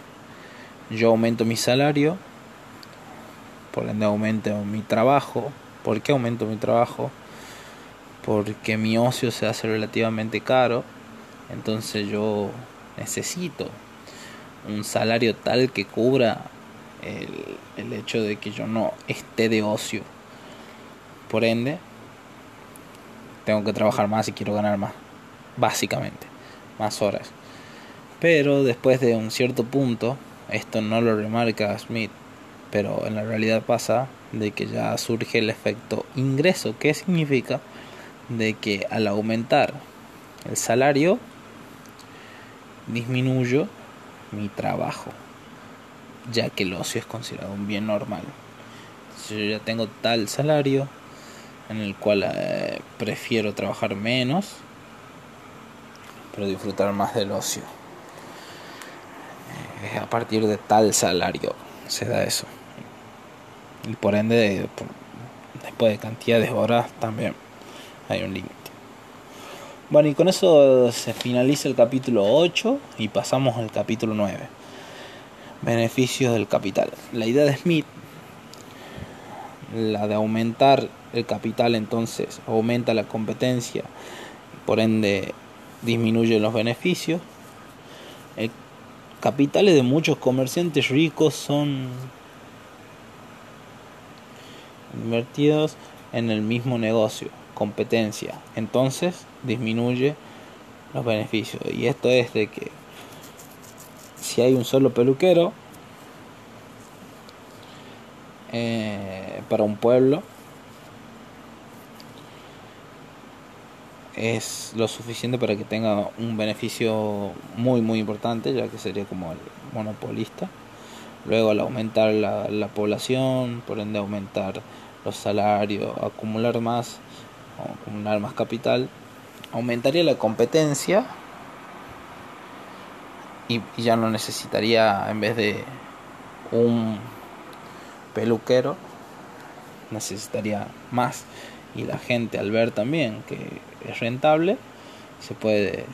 yo aumento mi salario, por ende aumento mi trabajo. ¿Por qué aumento mi trabajo? Porque mi ocio se hace relativamente caro, entonces yo necesito un salario tal que cubra el, el hecho de que yo no esté de ocio. Por ende, tengo que trabajar más y quiero ganar más, básicamente, más horas. Pero después de un cierto punto, esto no lo remarca Smith, pero en la realidad pasa de que ya surge el efecto ingreso, ¿Qué significa de que al aumentar el salario disminuyo mi trabajo, ya que el ocio es considerado un bien normal. Si yo ya tengo tal salario, en el cual eh, prefiero trabajar menos, pero disfrutar más del ocio. Eh, a partir de tal salario se da eso. Y por ende, después de cantidad de horas también hay un límite. Bueno, y con eso se finaliza el capítulo 8 y pasamos al capítulo 9. Beneficios del capital. La idea de Smith, la de aumentar el capital entonces aumenta la competencia, por ende disminuye los beneficios. El capitales de muchos comerciantes ricos son invertidos en el mismo negocio, competencia. Entonces disminuye los beneficios. Y esto es de que si hay un solo peluquero eh, para un pueblo, es lo suficiente para que tenga un beneficio muy muy importante ya que sería como el monopolista luego al aumentar la, la población por ende aumentar los salarios acumular más acumular más capital aumentaría la competencia y, y ya no necesitaría en vez de un peluquero necesitaría más y la gente al ver también que es rentable, se puede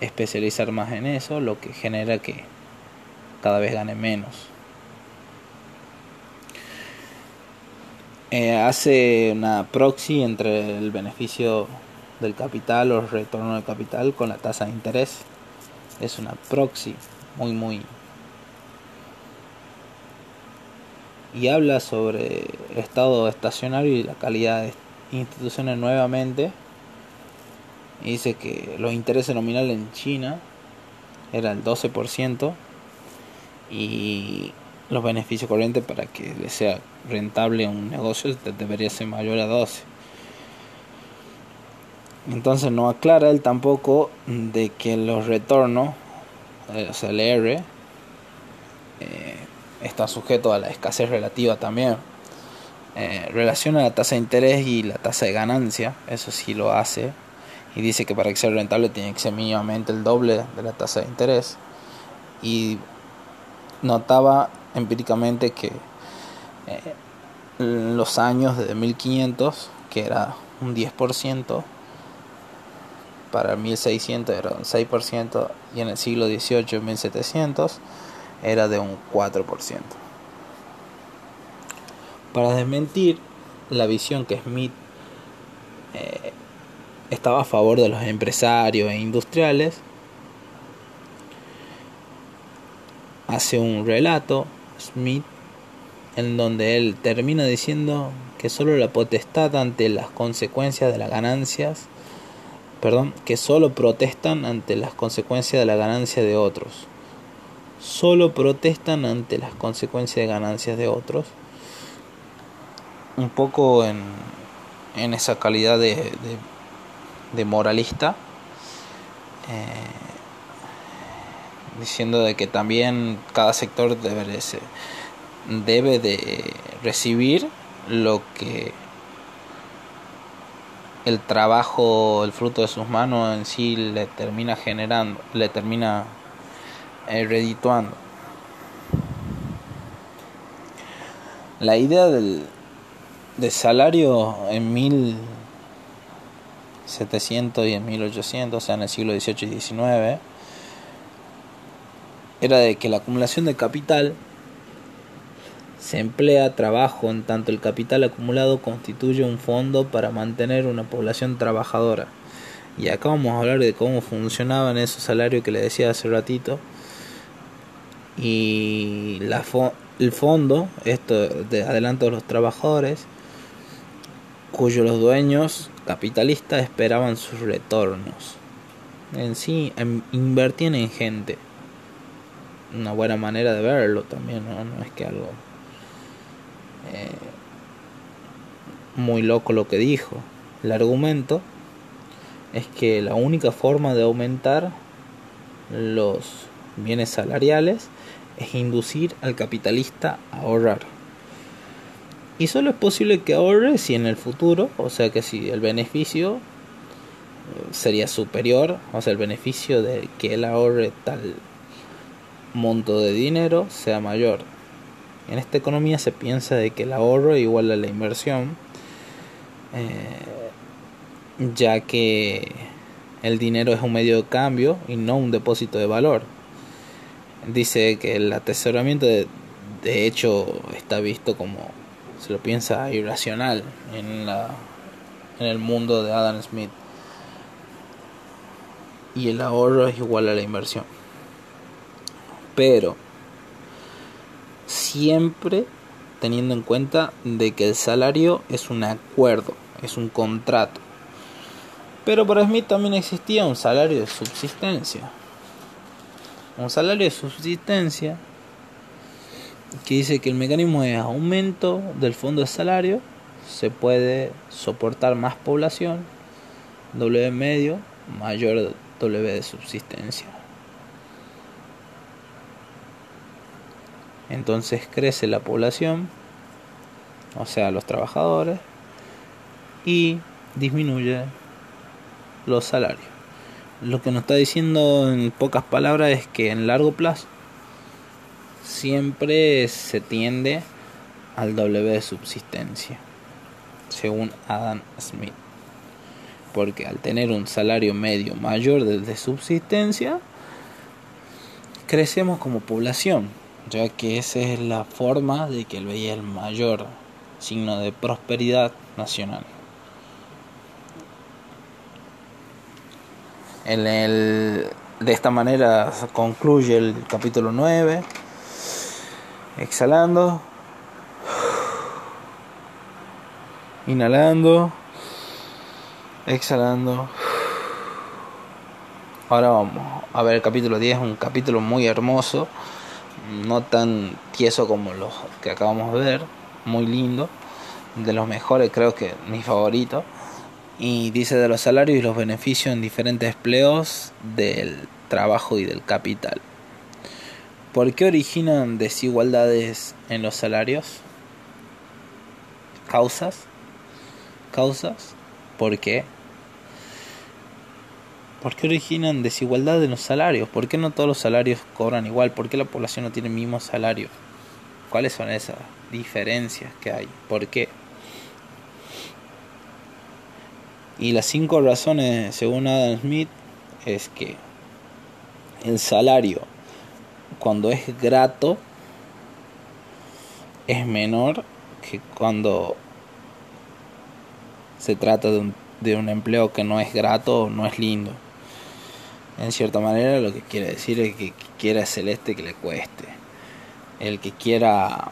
especializar más en eso, lo que genera que cada vez gane menos. Eh, hace una proxy entre el beneficio del capital o el retorno del capital con la tasa de interés. Es una proxy muy muy y habla sobre estado estacionario y la calidad de instituciones nuevamente dice que los intereses nominales en China era el 12% y los beneficios corrientes para que le sea rentable un negocio debería ser mayor a 12. Entonces no aclara él tampoco de que los retornos, eh, o sea, el R, eh, está sujeto a la escasez relativa también. Eh, relaciona la tasa de interés y la tasa de ganancia, eso sí lo hace, y dice que para que sea rentable tiene que ser mínimamente el doble de la tasa de interés. Y notaba empíricamente que eh, en los años de 1500, que era un 10%, para 1600 era un 6% y en el siglo XVIII, 1700, era de un 4%. Para desmentir la visión que Smith eh, estaba a favor de los empresarios e industriales, hace un relato, Smith, en donde él termina diciendo que solo la potestad ante las consecuencias de las ganancias, perdón, que solo protestan ante las consecuencias de la ganancia de otros. Solo protestan ante las consecuencias de ganancias de otros. Un poco en, en esa calidad de, de, moralista. Eh, diciendo de que también cada sector debe de, debe de recibir lo que el trabajo, el fruto de sus manos en sí le termina generando, le termina eh, redituando. La idea del, del salario en 1700 y en 1800, o sea, en el siglo XVIII y XIX, era de que la acumulación de capital se emplea trabajo en tanto el capital acumulado constituye un fondo para mantener una población trabajadora. Y acá vamos a hablar de cómo funcionaban esos salarios que le decía hace ratito. Y la el fondo, esto de adelanto de los trabajadores, cuyos los dueños capitalistas esperaban sus retornos. En sí, invertían en gente una buena manera de verlo también, no, es que algo eh, muy loco lo que dijo. El argumento es que la única forma de aumentar los bienes salariales es inducir al capitalista a ahorrar. Y solo es posible que ahorre si en el futuro, o sea que si el beneficio eh, sería superior, o sea, el beneficio de que él ahorre tal monto de dinero sea mayor. En esta economía se piensa de que el ahorro es igual a la inversión, eh, ya que el dinero es un medio de cambio y no un depósito de valor. Dice que el atesoramiento de, de hecho está visto como se lo piensa irracional en la en el mundo de Adam Smith y el ahorro es igual a la inversión pero siempre teniendo en cuenta de que el salario es un acuerdo, es un contrato. Pero para Smith también existía un salario de subsistencia. Un salario de subsistencia que dice que el mecanismo de aumento del fondo de salario se puede soportar más población, W medio, mayor W de subsistencia. Entonces crece la población, o sea, los trabajadores, y disminuye los salarios. Lo que nos está diciendo en pocas palabras es que en largo plazo siempre se tiende al W de subsistencia, según Adam Smith. Porque al tener un salario medio mayor de subsistencia, crecemos como población ya que esa es la forma de que él veía el mayor signo de prosperidad nacional. En el, de esta manera concluye el capítulo 9, exhalando, inhalando, exhalando. Ahora vamos a ver el capítulo 10, un capítulo muy hermoso no tan tieso como los que acabamos de ver, muy lindo, de los mejores, creo que mi favorito. Y dice de los salarios y los beneficios en diferentes empleos del trabajo y del capital. ¿Por qué originan desigualdades en los salarios? ¿Causas? ¿Causas? ¿Por qué? ¿Por qué originan desigualdad en los salarios? ¿Por qué no todos los salarios cobran igual? ¿Por qué la población no tiene el mismo salario? ¿Cuáles son esas diferencias que hay? ¿Por qué? Y las cinco razones, según Adam Smith, es que el salario, cuando es grato, es menor que cuando se trata de un, de un empleo que no es grato o no es lindo. En cierta manera lo que quiere decir es que quiera celeste que le cueste. El que quiera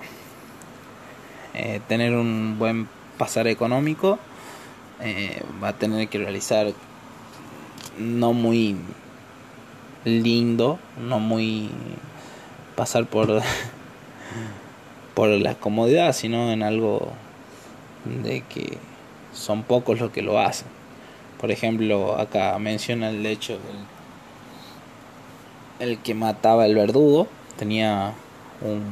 eh, tener un buen pasar económico eh, va a tener que realizar no muy lindo, no muy pasar por (laughs) por la comodidad, sino en algo de que son pocos los que lo hacen. Por ejemplo, acá menciona el hecho del el que mataba el verdugo tenía un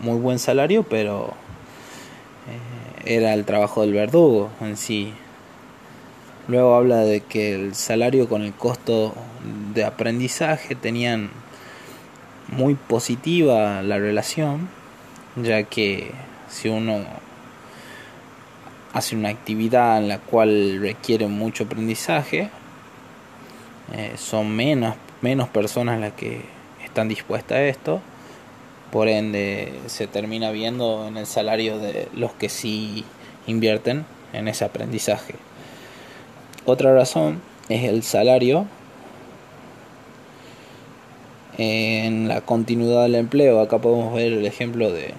muy buen salario, pero eh, era el trabajo del verdugo en sí. Luego habla de que el salario con el costo de aprendizaje tenían muy positiva la relación, ya que si uno hace una actividad en la cual requiere mucho aprendizaje, eh, son menos, menos personas las que están dispuestas a esto, por ende se termina viendo en el salario de los que sí invierten en ese aprendizaje. Otra razón es el salario en la continuidad del empleo. Acá podemos ver el ejemplo de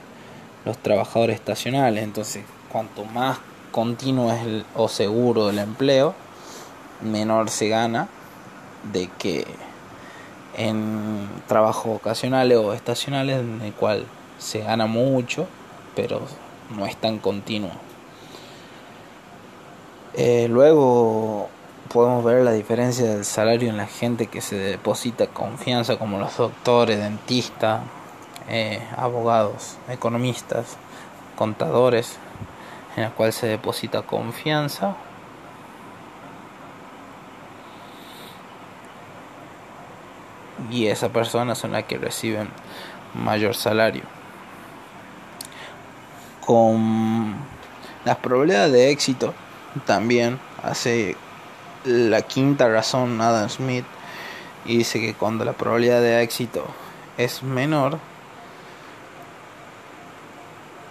los trabajadores estacionales. Entonces, cuanto más continuo es el, o seguro el empleo, menor se gana de que en trabajos ocasionales o estacionales en el cual se gana mucho, pero no es tan continuo. Eh, luego podemos ver la diferencia del salario en la gente que se deposita confianza, como los doctores, dentistas, eh, abogados, economistas, contadores, en la cual se deposita confianza. Y esas personas son las que reciben mayor salario. Con las probabilidades de éxito también hace la quinta razón Adam Smith y dice que cuando la probabilidad de éxito es menor,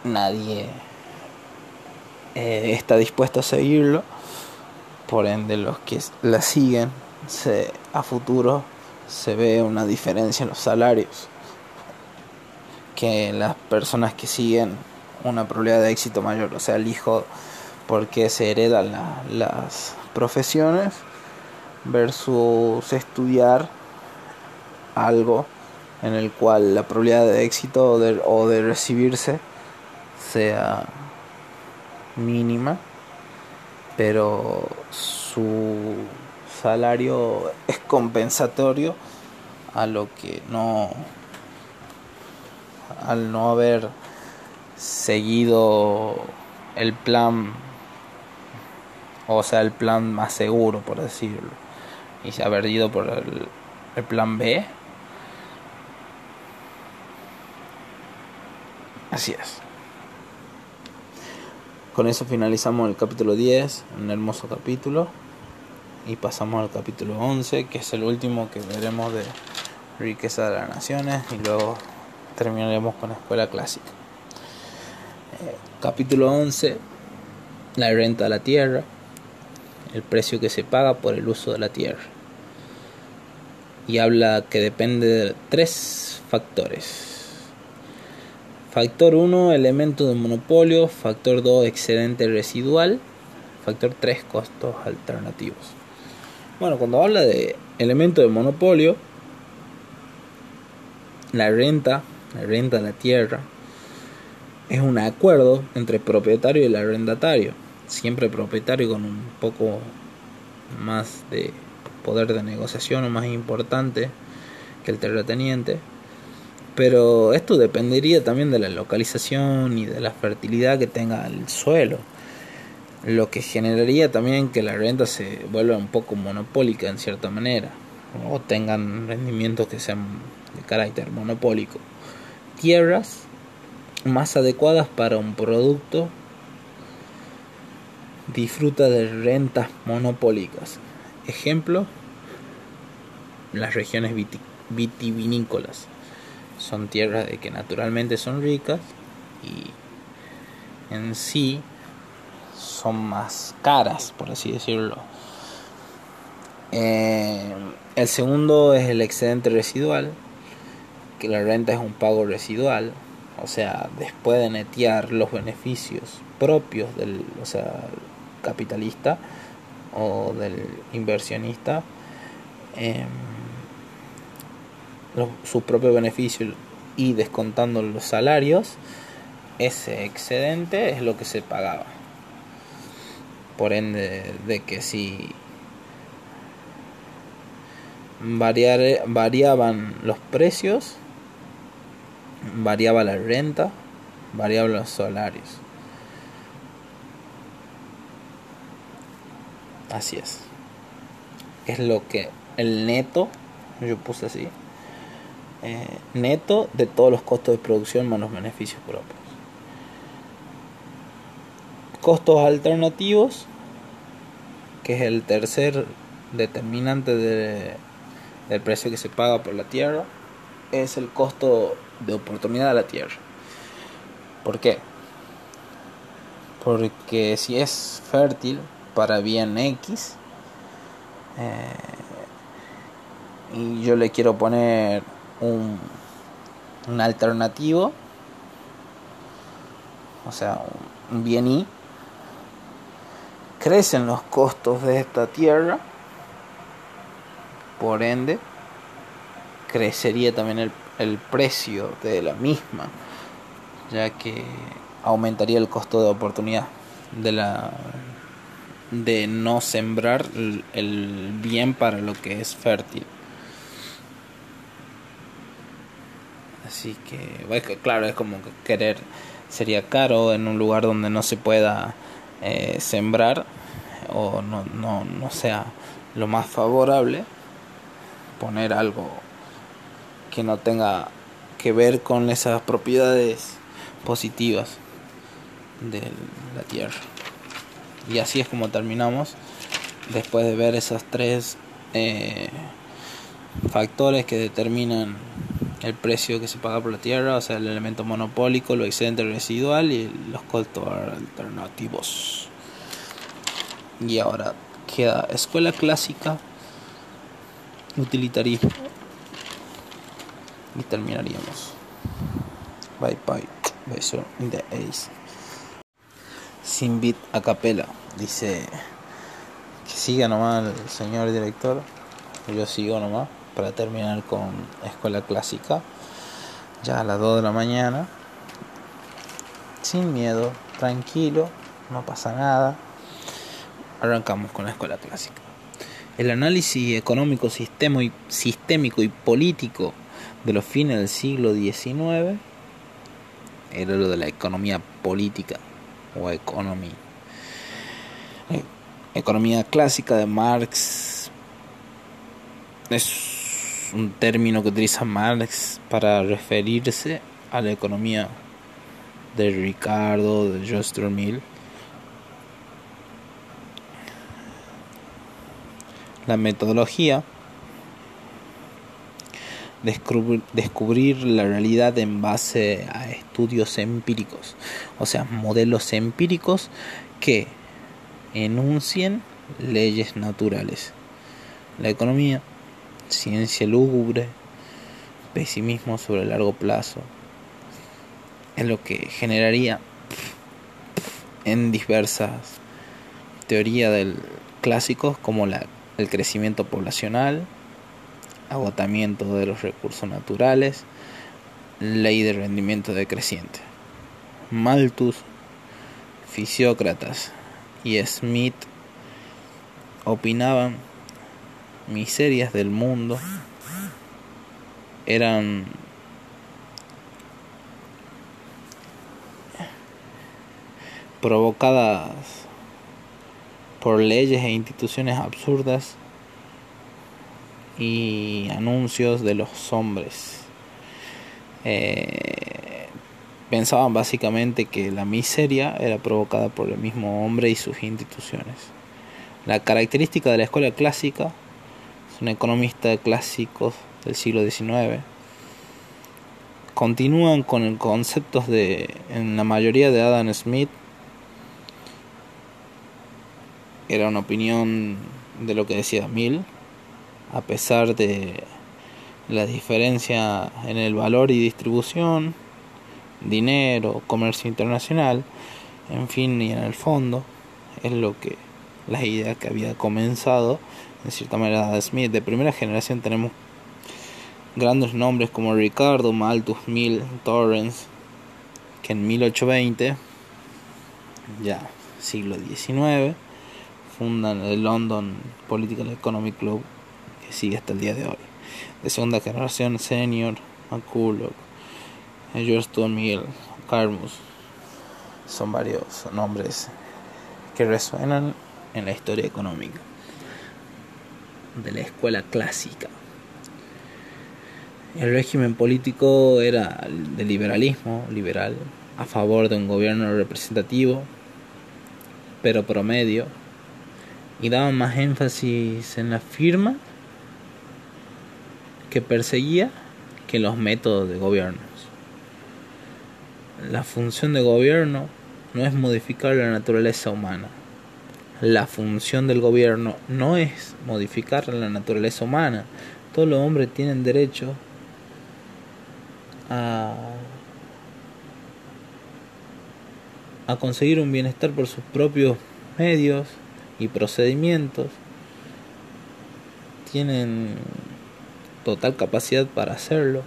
nadie eh, está dispuesto a seguirlo, por ende los que la siguen se, a futuro se ve una diferencia en los salarios que las personas que siguen una probabilidad de éxito mayor, o sea, el hijo porque se heredan las profesiones versus estudiar algo en el cual la probabilidad de éxito o de, recibirse sea mínima, pero su salario es compensatorio a lo que no al no haber seguido el plan o sea, el plan más seguro, por decirlo, y se ha perdido por el, el plan B. Así es. Con eso finalizamos el capítulo 10, un hermoso capítulo. Y pasamos al capítulo 11, que es el último que veremos de riqueza de las naciones. Y luego terminaremos con la escuela clásica. Eh, capítulo 11, la renta de la tierra el precio que se paga por el uso de la tierra. Y habla que depende de tres factores. Factor 1, elemento de monopolio. Factor 2, excedente residual. Factor 3, costos alternativos. Bueno, cuando habla de elemento de monopolio, la renta, la renta de la tierra, es un acuerdo entre el propietario y el arrendatario siempre propietario con un poco más de poder de negociación o más importante que el terrateniente. Pero esto dependería también de la localización y de la fertilidad que tenga el suelo. Lo que generaría también que la renta se vuelva un poco monopólica en cierta manera. O tengan rendimientos que sean de carácter monopólico. Tierras más adecuadas para un producto disfruta de rentas monopólicas. Ejemplo, las regiones vitivinícolas. Son tierras de que naturalmente son ricas y en sí son más caras, por así decirlo. Eh, el segundo es el excedente residual, que la renta es un pago residual, o sea, después de netear los beneficios propios del o sea, capitalista o del inversionista, eh, su propio beneficio y descontando los salarios, ese excedente es lo que se pagaba. Por ende, de que si variaban los precios, variaba la renta, variaban los salarios. Así es. Es lo que el neto, yo puse así, eh, neto de todos los costos de producción más los beneficios propios. Costos alternativos, que es el tercer determinante de, del precio que se paga por la tierra, es el costo de oportunidad de la tierra. ¿Por qué? Porque si es fértil para bien X, eh, y yo le quiero poner un, un alternativo, o sea, un bien Y, crecen los costos de esta tierra, por ende, crecería también el, el precio de la misma, ya que aumentaría el costo de oportunidad de la de no sembrar el bien para lo que es fértil. Así que, claro, es como querer, sería caro en un lugar donde no se pueda eh, sembrar o no, no, no sea lo más favorable poner algo que no tenga que ver con esas propiedades positivas de la tierra. Y así es como terminamos después de ver esos tres eh, factores que determinan el precio que se paga por la tierra, o sea, el elemento monopólico, lo excedente residual y los costos alternativos. Y ahora queda escuela clásica, utilitarismo. Y terminaríamos. Bye bye. Beso in the ace. Sin beat a capela. Dice que siga nomás el señor director. Yo sigo nomás para terminar con escuela clásica ya a las 2 de la mañana sin miedo tranquilo no pasa nada arrancamos con la escuela clásica. El análisis económico sistémico y político de los fines del siglo XIX era lo de la economía política o economía eh, economía clásica de Marx. Es un término que utiliza Marx para referirse a la economía de Ricardo, de Justin Mill. La metodología descubrir, descubrir la realidad en base a estudios empíricos, o sea, modelos empíricos que enuncien leyes naturales. La economía ciencia lúgubre, pesimismo sobre el largo plazo, es lo que generaría en diversas teorías del clásicos como la, el crecimiento poblacional, agotamiento de los recursos naturales, ley de rendimiento decreciente. Malthus, Fisiócratas y Smith opinaban miserias del mundo eran provocadas por leyes e instituciones absurdas y anuncios de los hombres. Eh, pensaban básicamente que la miseria era provocada por el mismo hombre y sus instituciones. La característica de la escuela clásica, un economista clásico del siglo XIX, continúan con conceptos de, en la mayoría de Adam Smith, era una opinión de lo que decía Mill, a pesar de la diferencia en el valor y distribución, dinero, comercio internacional, en fin, y en el fondo, es lo que la idea que había comenzado en cierta manera Smith. De primera generación tenemos grandes nombres como Ricardo, Malthus, Mill, Torrance, que en 1820, ya siglo XIX, fundan el London Political Economic Club, que sigue hasta el día de hoy. De segunda generación, Senior, McCulloch, George Stuart Mill, Carmus, son varios nombres que resuenan en la historia económica de la escuela clásica. El régimen político era de liberalismo, liberal, a favor de un gobierno representativo, pero promedio, y daba más énfasis en la firma que perseguía que los métodos de gobiernos. La función de gobierno no es modificar la naturaleza humana, la función del gobierno no es modificar la naturaleza humana. Todos los hombres tienen derecho a, a conseguir un bienestar por sus propios medios y procedimientos. Tienen total capacidad para hacerlo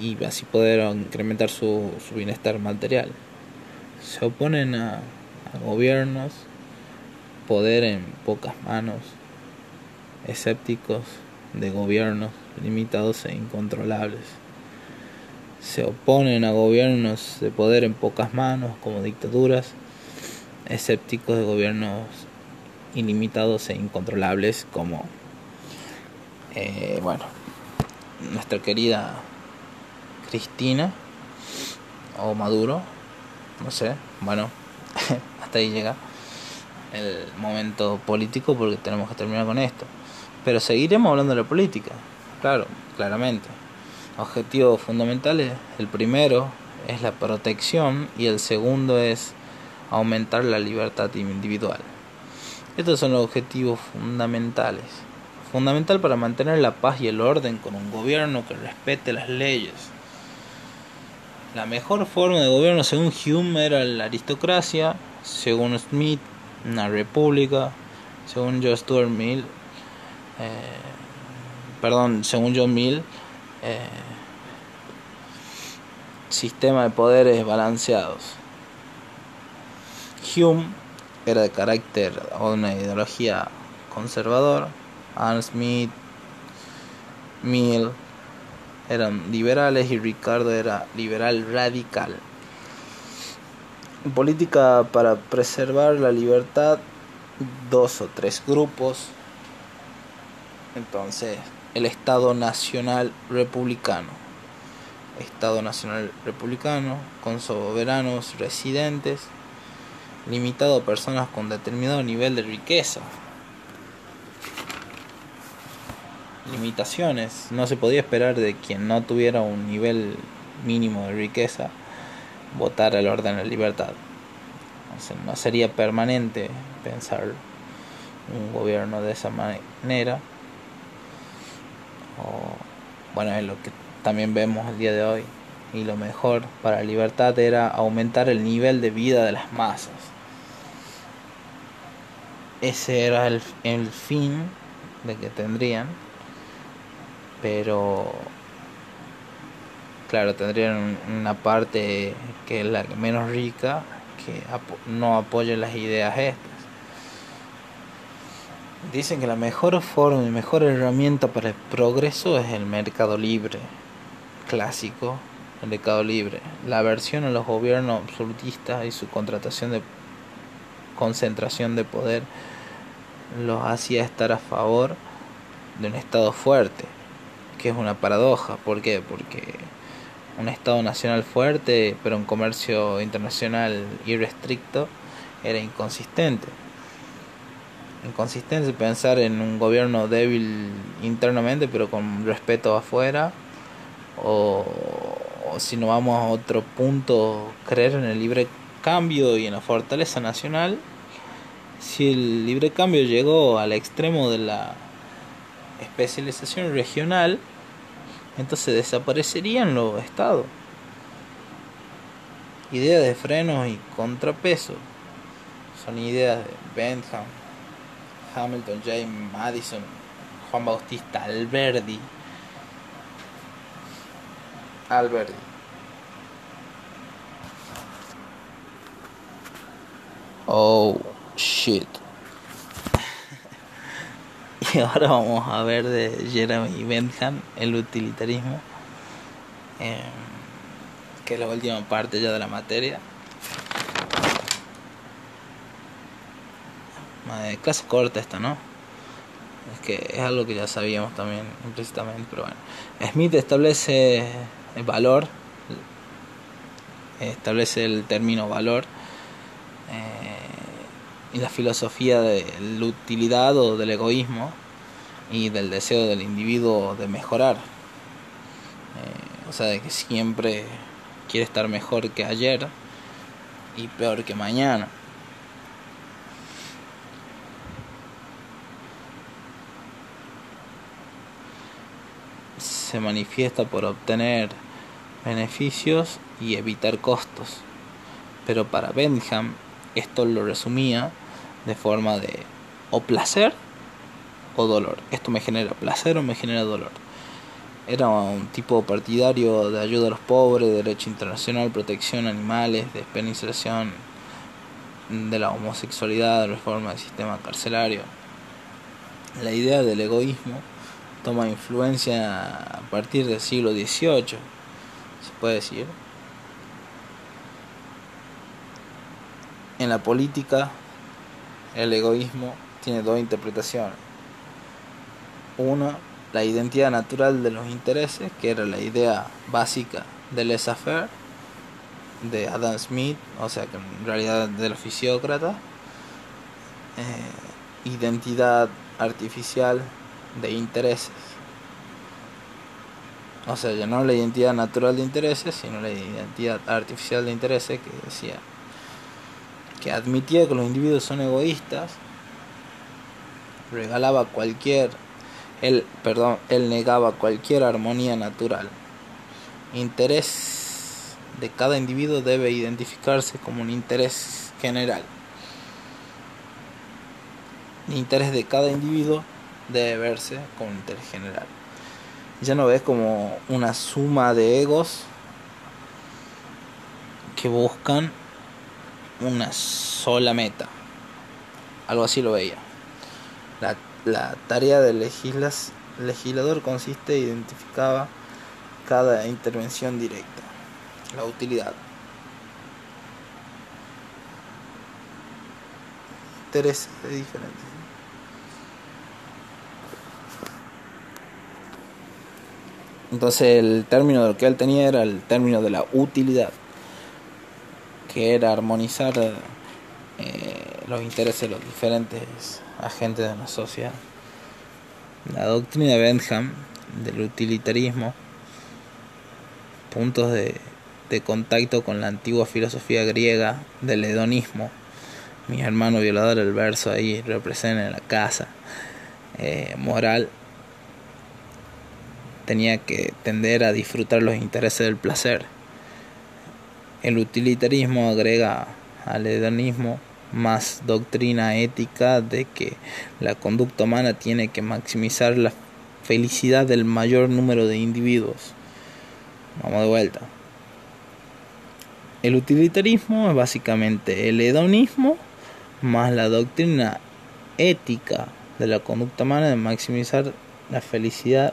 y así poder incrementar su, su bienestar material. Se oponen a, a gobiernos poder en pocas manos, escépticos de gobiernos limitados e incontrolables. Se oponen a gobiernos de poder en pocas manos como dictaduras, escépticos de gobiernos ilimitados e incontrolables como, eh, bueno, nuestra querida Cristina o Maduro, no sé, bueno, (laughs) hasta ahí llega el momento político porque tenemos que terminar con esto. Pero seguiremos hablando de la política, claro, claramente. Objetivos fundamentales, el primero es la protección y el segundo es aumentar la libertad individual. Estos son los objetivos fundamentales. Fundamental para mantener la paz y el orden con un gobierno que respete las leyes. La mejor forma de gobierno según Hume era la aristocracia, según Smith una república, según John Stuart Mill, eh, perdón, según John Mill, eh, sistema de poderes balanceados. Hume era de carácter o una ideología conservador, Adam Smith, Mill eran liberales y Ricardo era liberal radical política para preservar la libertad, dos o tres grupos. Entonces, el Estado Nacional Republicano. Estado Nacional Republicano, con soberanos residentes, limitado a personas con determinado nivel de riqueza. Limitaciones. No se podía esperar de quien no tuviera un nivel mínimo de riqueza votar el orden de libertad. no sería permanente pensar un gobierno de esa manera. O, bueno, es lo que también vemos el día de hoy. Y lo mejor para la libertad era aumentar el nivel de vida de las masas. Ese era el, el fin de que tendrían. Pero claro, tendrían una parte que es la menos rica que no apoye las ideas estas. Dicen que la mejor forma y mejor herramienta para el progreso es el mercado libre, clásico, el mercado libre. La aversión a los gobiernos absolutistas y su contratación de concentración de poder los hacía estar a favor de un Estado fuerte, que es una paradoja. ¿Por qué? Porque un Estado nacional fuerte, pero un comercio internacional irrestricto, era inconsistente. Inconsistente pensar en un gobierno débil internamente, pero con respeto afuera, o, o si no vamos a otro punto, creer en el libre cambio y en la fortaleza nacional, si el libre cambio llegó al extremo de la especialización regional, entonces desaparecerían los estados. Ideas de frenos y contrapeso son ideas de Bentham, Hamilton, James Madison, Juan Bautista Alberdi. Alberdi. Oh, shit. Y (laughs) ahora vamos a ver de Jeremy Bentham el utilitarismo, em, que es la última parte ya de la materia. clase corta esta, ¿no? Es que es algo que ya sabíamos también implícitamente, pero bueno. Smith establece el valor, establece el término valor y la filosofía de la utilidad o del egoísmo y del deseo del individuo de mejorar. Eh, o sea, de que siempre quiere estar mejor que ayer y peor que mañana. Se manifiesta por obtener beneficios y evitar costos. Pero para Bentham esto lo resumía de forma de o placer o dolor. Esto me genera placer o me genera dolor. Era un tipo partidario de ayuda a los pobres, derecho internacional, protección a animales, despenalización de la homosexualidad, reforma del sistema carcelario. La idea del egoísmo toma influencia a partir del siglo XVIII, se puede decir. En la política el egoísmo tiene dos interpretaciones. Una, la identidad natural de los intereses, que era la idea básica del laissez-faire de Adam Smith, o sea que en realidad de los. Eh, identidad artificial de intereses. O sea, ya no la identidad natural de intereses, sino la identidad artificial de intereses que decía que admitía que los individuos son egoístas, regalaba cualquier, él, perdón, él negaba cualquier armonía natural. Interés de cada individuo debe identificarse como un interés general. El interés de cada individuo debe verse como un interés general. Ya no ves como una suma de egos que buscan una sola meta. Algo así lo veía. La, la tarea del legislador consiste en identificar cada intervención directa, la utilidad. Intereses diferentes. Entonces el término que él tenía era el término de la utilidad que era armonizar eh, los intereses de los diferentes agentes de la sociedad. La doctrina de Bentham del utilitarismo, puntos de, contacto con la antigua filosofía griega del hedonismo. Mi hermano violador, el verso ahí representa en la casa eh, moral tenía que tender a disfrutar los intereses del placer el utilitarismo agrega al hedonismo más doctrina ética de que la conducta humana tiene que maximizar la felicidad del mayor número de individuos. Vamos de vuelta. El utilitarismo es básicamente el hedonismo más la doctrina ética de la conducta humana de maximizar la felicidad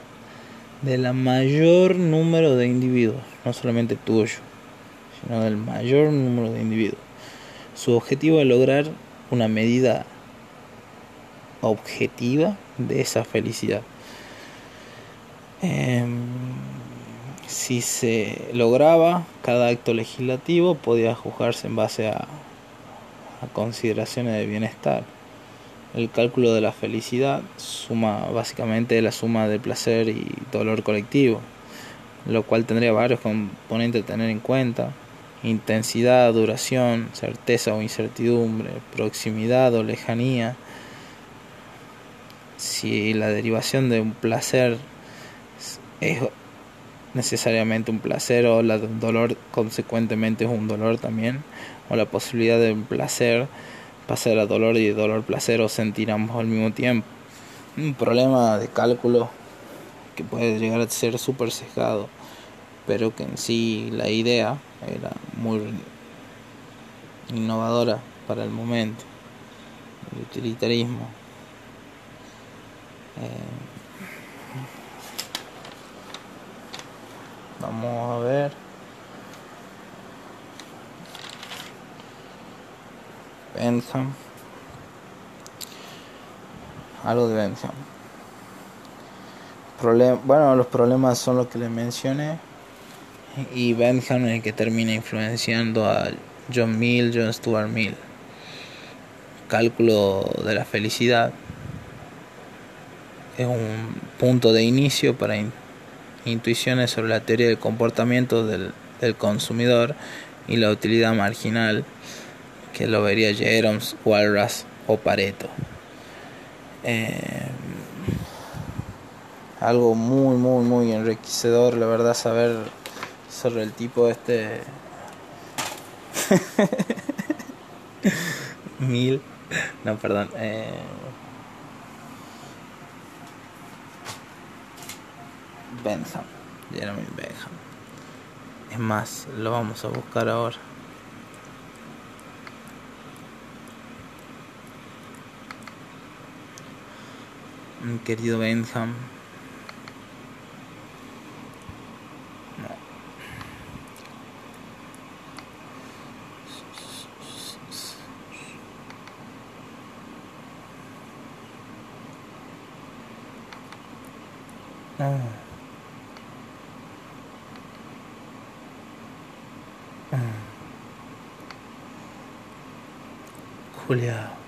del mayor número de individuos, no solamente tuyo sino del mayor número de individuos. Su objetivo es lograr una medida objetiva de esa felicidad. Em, si se lograba, cada acto legislativo podía juzgarse en base a, a consideraciones de bienestar. El cálculo de la felicidad suma básicamente la suma del placer y dolor colectivo, lo cual tendría varios componentes a tener en cuenta. Intensidad, duración, certeza o incertidumbre, proximidad o lejanía. Si la derivación de un placer es necesariamente un placer o la de un dolor consecuentemente es un dolor también o la posibilidad de un placer pasar a dolor y de dolor placer o sentir ambos al mismo tiempo un problema de cálculo que puede llegar a ser súper sesgado pero que en sí la idea era muy innovadora para el momento el utilitarismo eh, Vamos a ver. Bentham. Algo de Bentham. bueno, los problemas son los que le mencioné. Y el que termina influenciando a John Mill, John Stuart Mill. Cálculo de la felicidad. Es un punto de inicio para intuiciones sobre la teoría del comportamiento del, consumidor y la utilidad marginal, que lo vería Jeroms, Walras o Pareto. Eh, algo muy, muy, muy enriquecedor, la verdad, saber sobre el tipo este. (laughs) Mil. No, perdón. Eh, Jeremy Bentham. Es más, lo vamos a buscar ahora. Mi querido Bentham. No. Ah. Julia.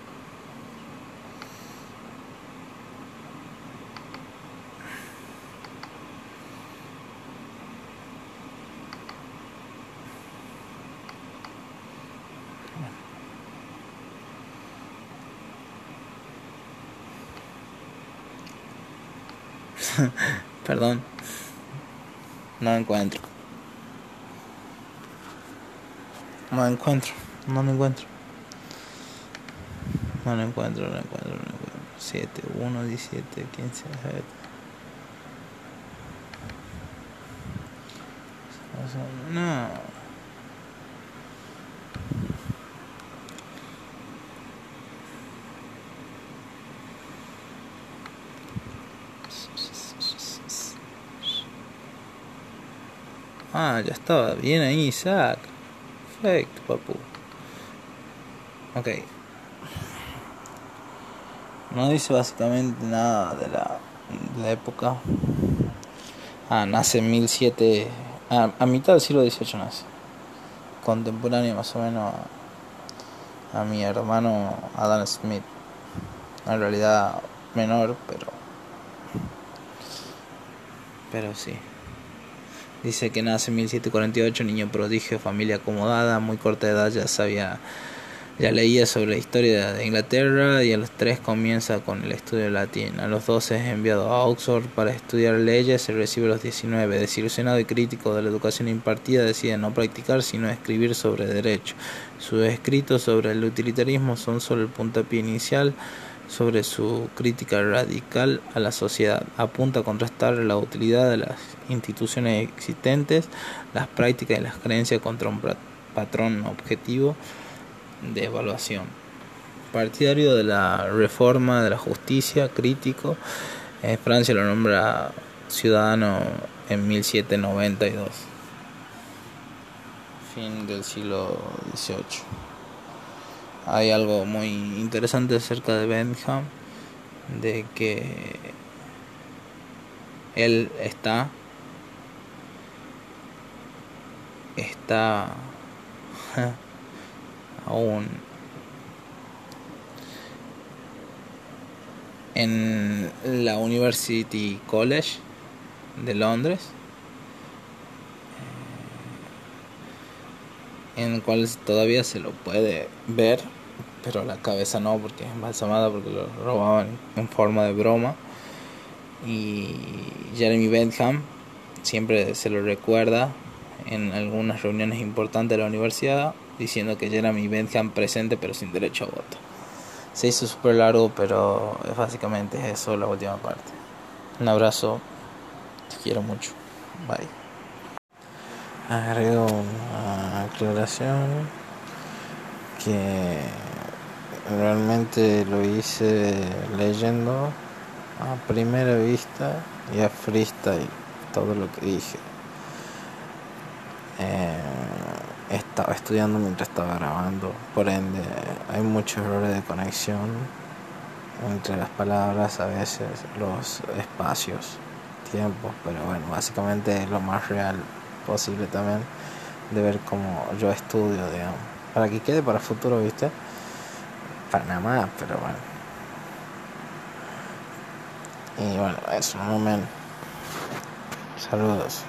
(laughs) Perdón. No encuentro. No encuentro. No me encuentro. No lo encuentro, no lo encuentro, no lo encuentro. 7, 1, 17, 15, 7. No. Ah, ya estaba bien ahí, Isaac. Perfecto, papu. Ok. No dice básicamente nada de la, época. Ah, nace en 1007. Ah, a mitad del siglo XVIII nace. Contemporáneo más o menos a, a mi hermano Adam Smith. En realidad menor, pero. Pero sí. Dice que nace en 1748, niño prodigio, familia acomodada, muy corta edad ya sabía ya leía sobre la historia de Inglaterra y a los tres comienza con el estudio de latín. A los 12 es enviado a Oxford para estudiar leyes y recibe a los 19. Desilusionado y crítico de la educación impartida, decide no practicar sino escribir sobre derecho. Sus escritos sobre el utilitarismo son solo el puntapié inicial sobre su crítica radical a la sociedad. Apunta a contrastar la utilidad de las instituciones existentes, las prácticas y las creencias contra un patrón objetivo de evaluación. Partidario de la reforma de la justicia, crítico, en Francia lo nombra ciudadano en 1792, fin del siglo XVIII. Hay algo muy interesante acerca de Bentham, de que él está está (laughs) aún en la University College de Londres, eh, en el cual todavía se lo puede ver, pero la cabeza no, porque es embalsamada, porque lo robaban en forma de broma. Y Jeremy Bentham siempre se lo recuerda en algunas reuniones importantes de la universidad, diciendo que Jeremy Bentham presente pero sin derecho a voto. Se hizo súper largo, pero básicamente eso la última parte. Un abrazo, te quiero mucho. Bye. Agrego una aclaración que realmente lo hice leyendo a primera vista y a freestyle todo lo que dije. Eh, estaba estudiando mientras estaba grabando, por ende hay muchos errores de conexión entre las palabras, a veces los espacios, tiempos, pero bueno, básicamente es lo más real posible también de ver cómo yo estudio, digamos, para que quede para el futuro, ¿viste? Para nada más, pero bueno. Y bueno, eso, un momento. Saludos.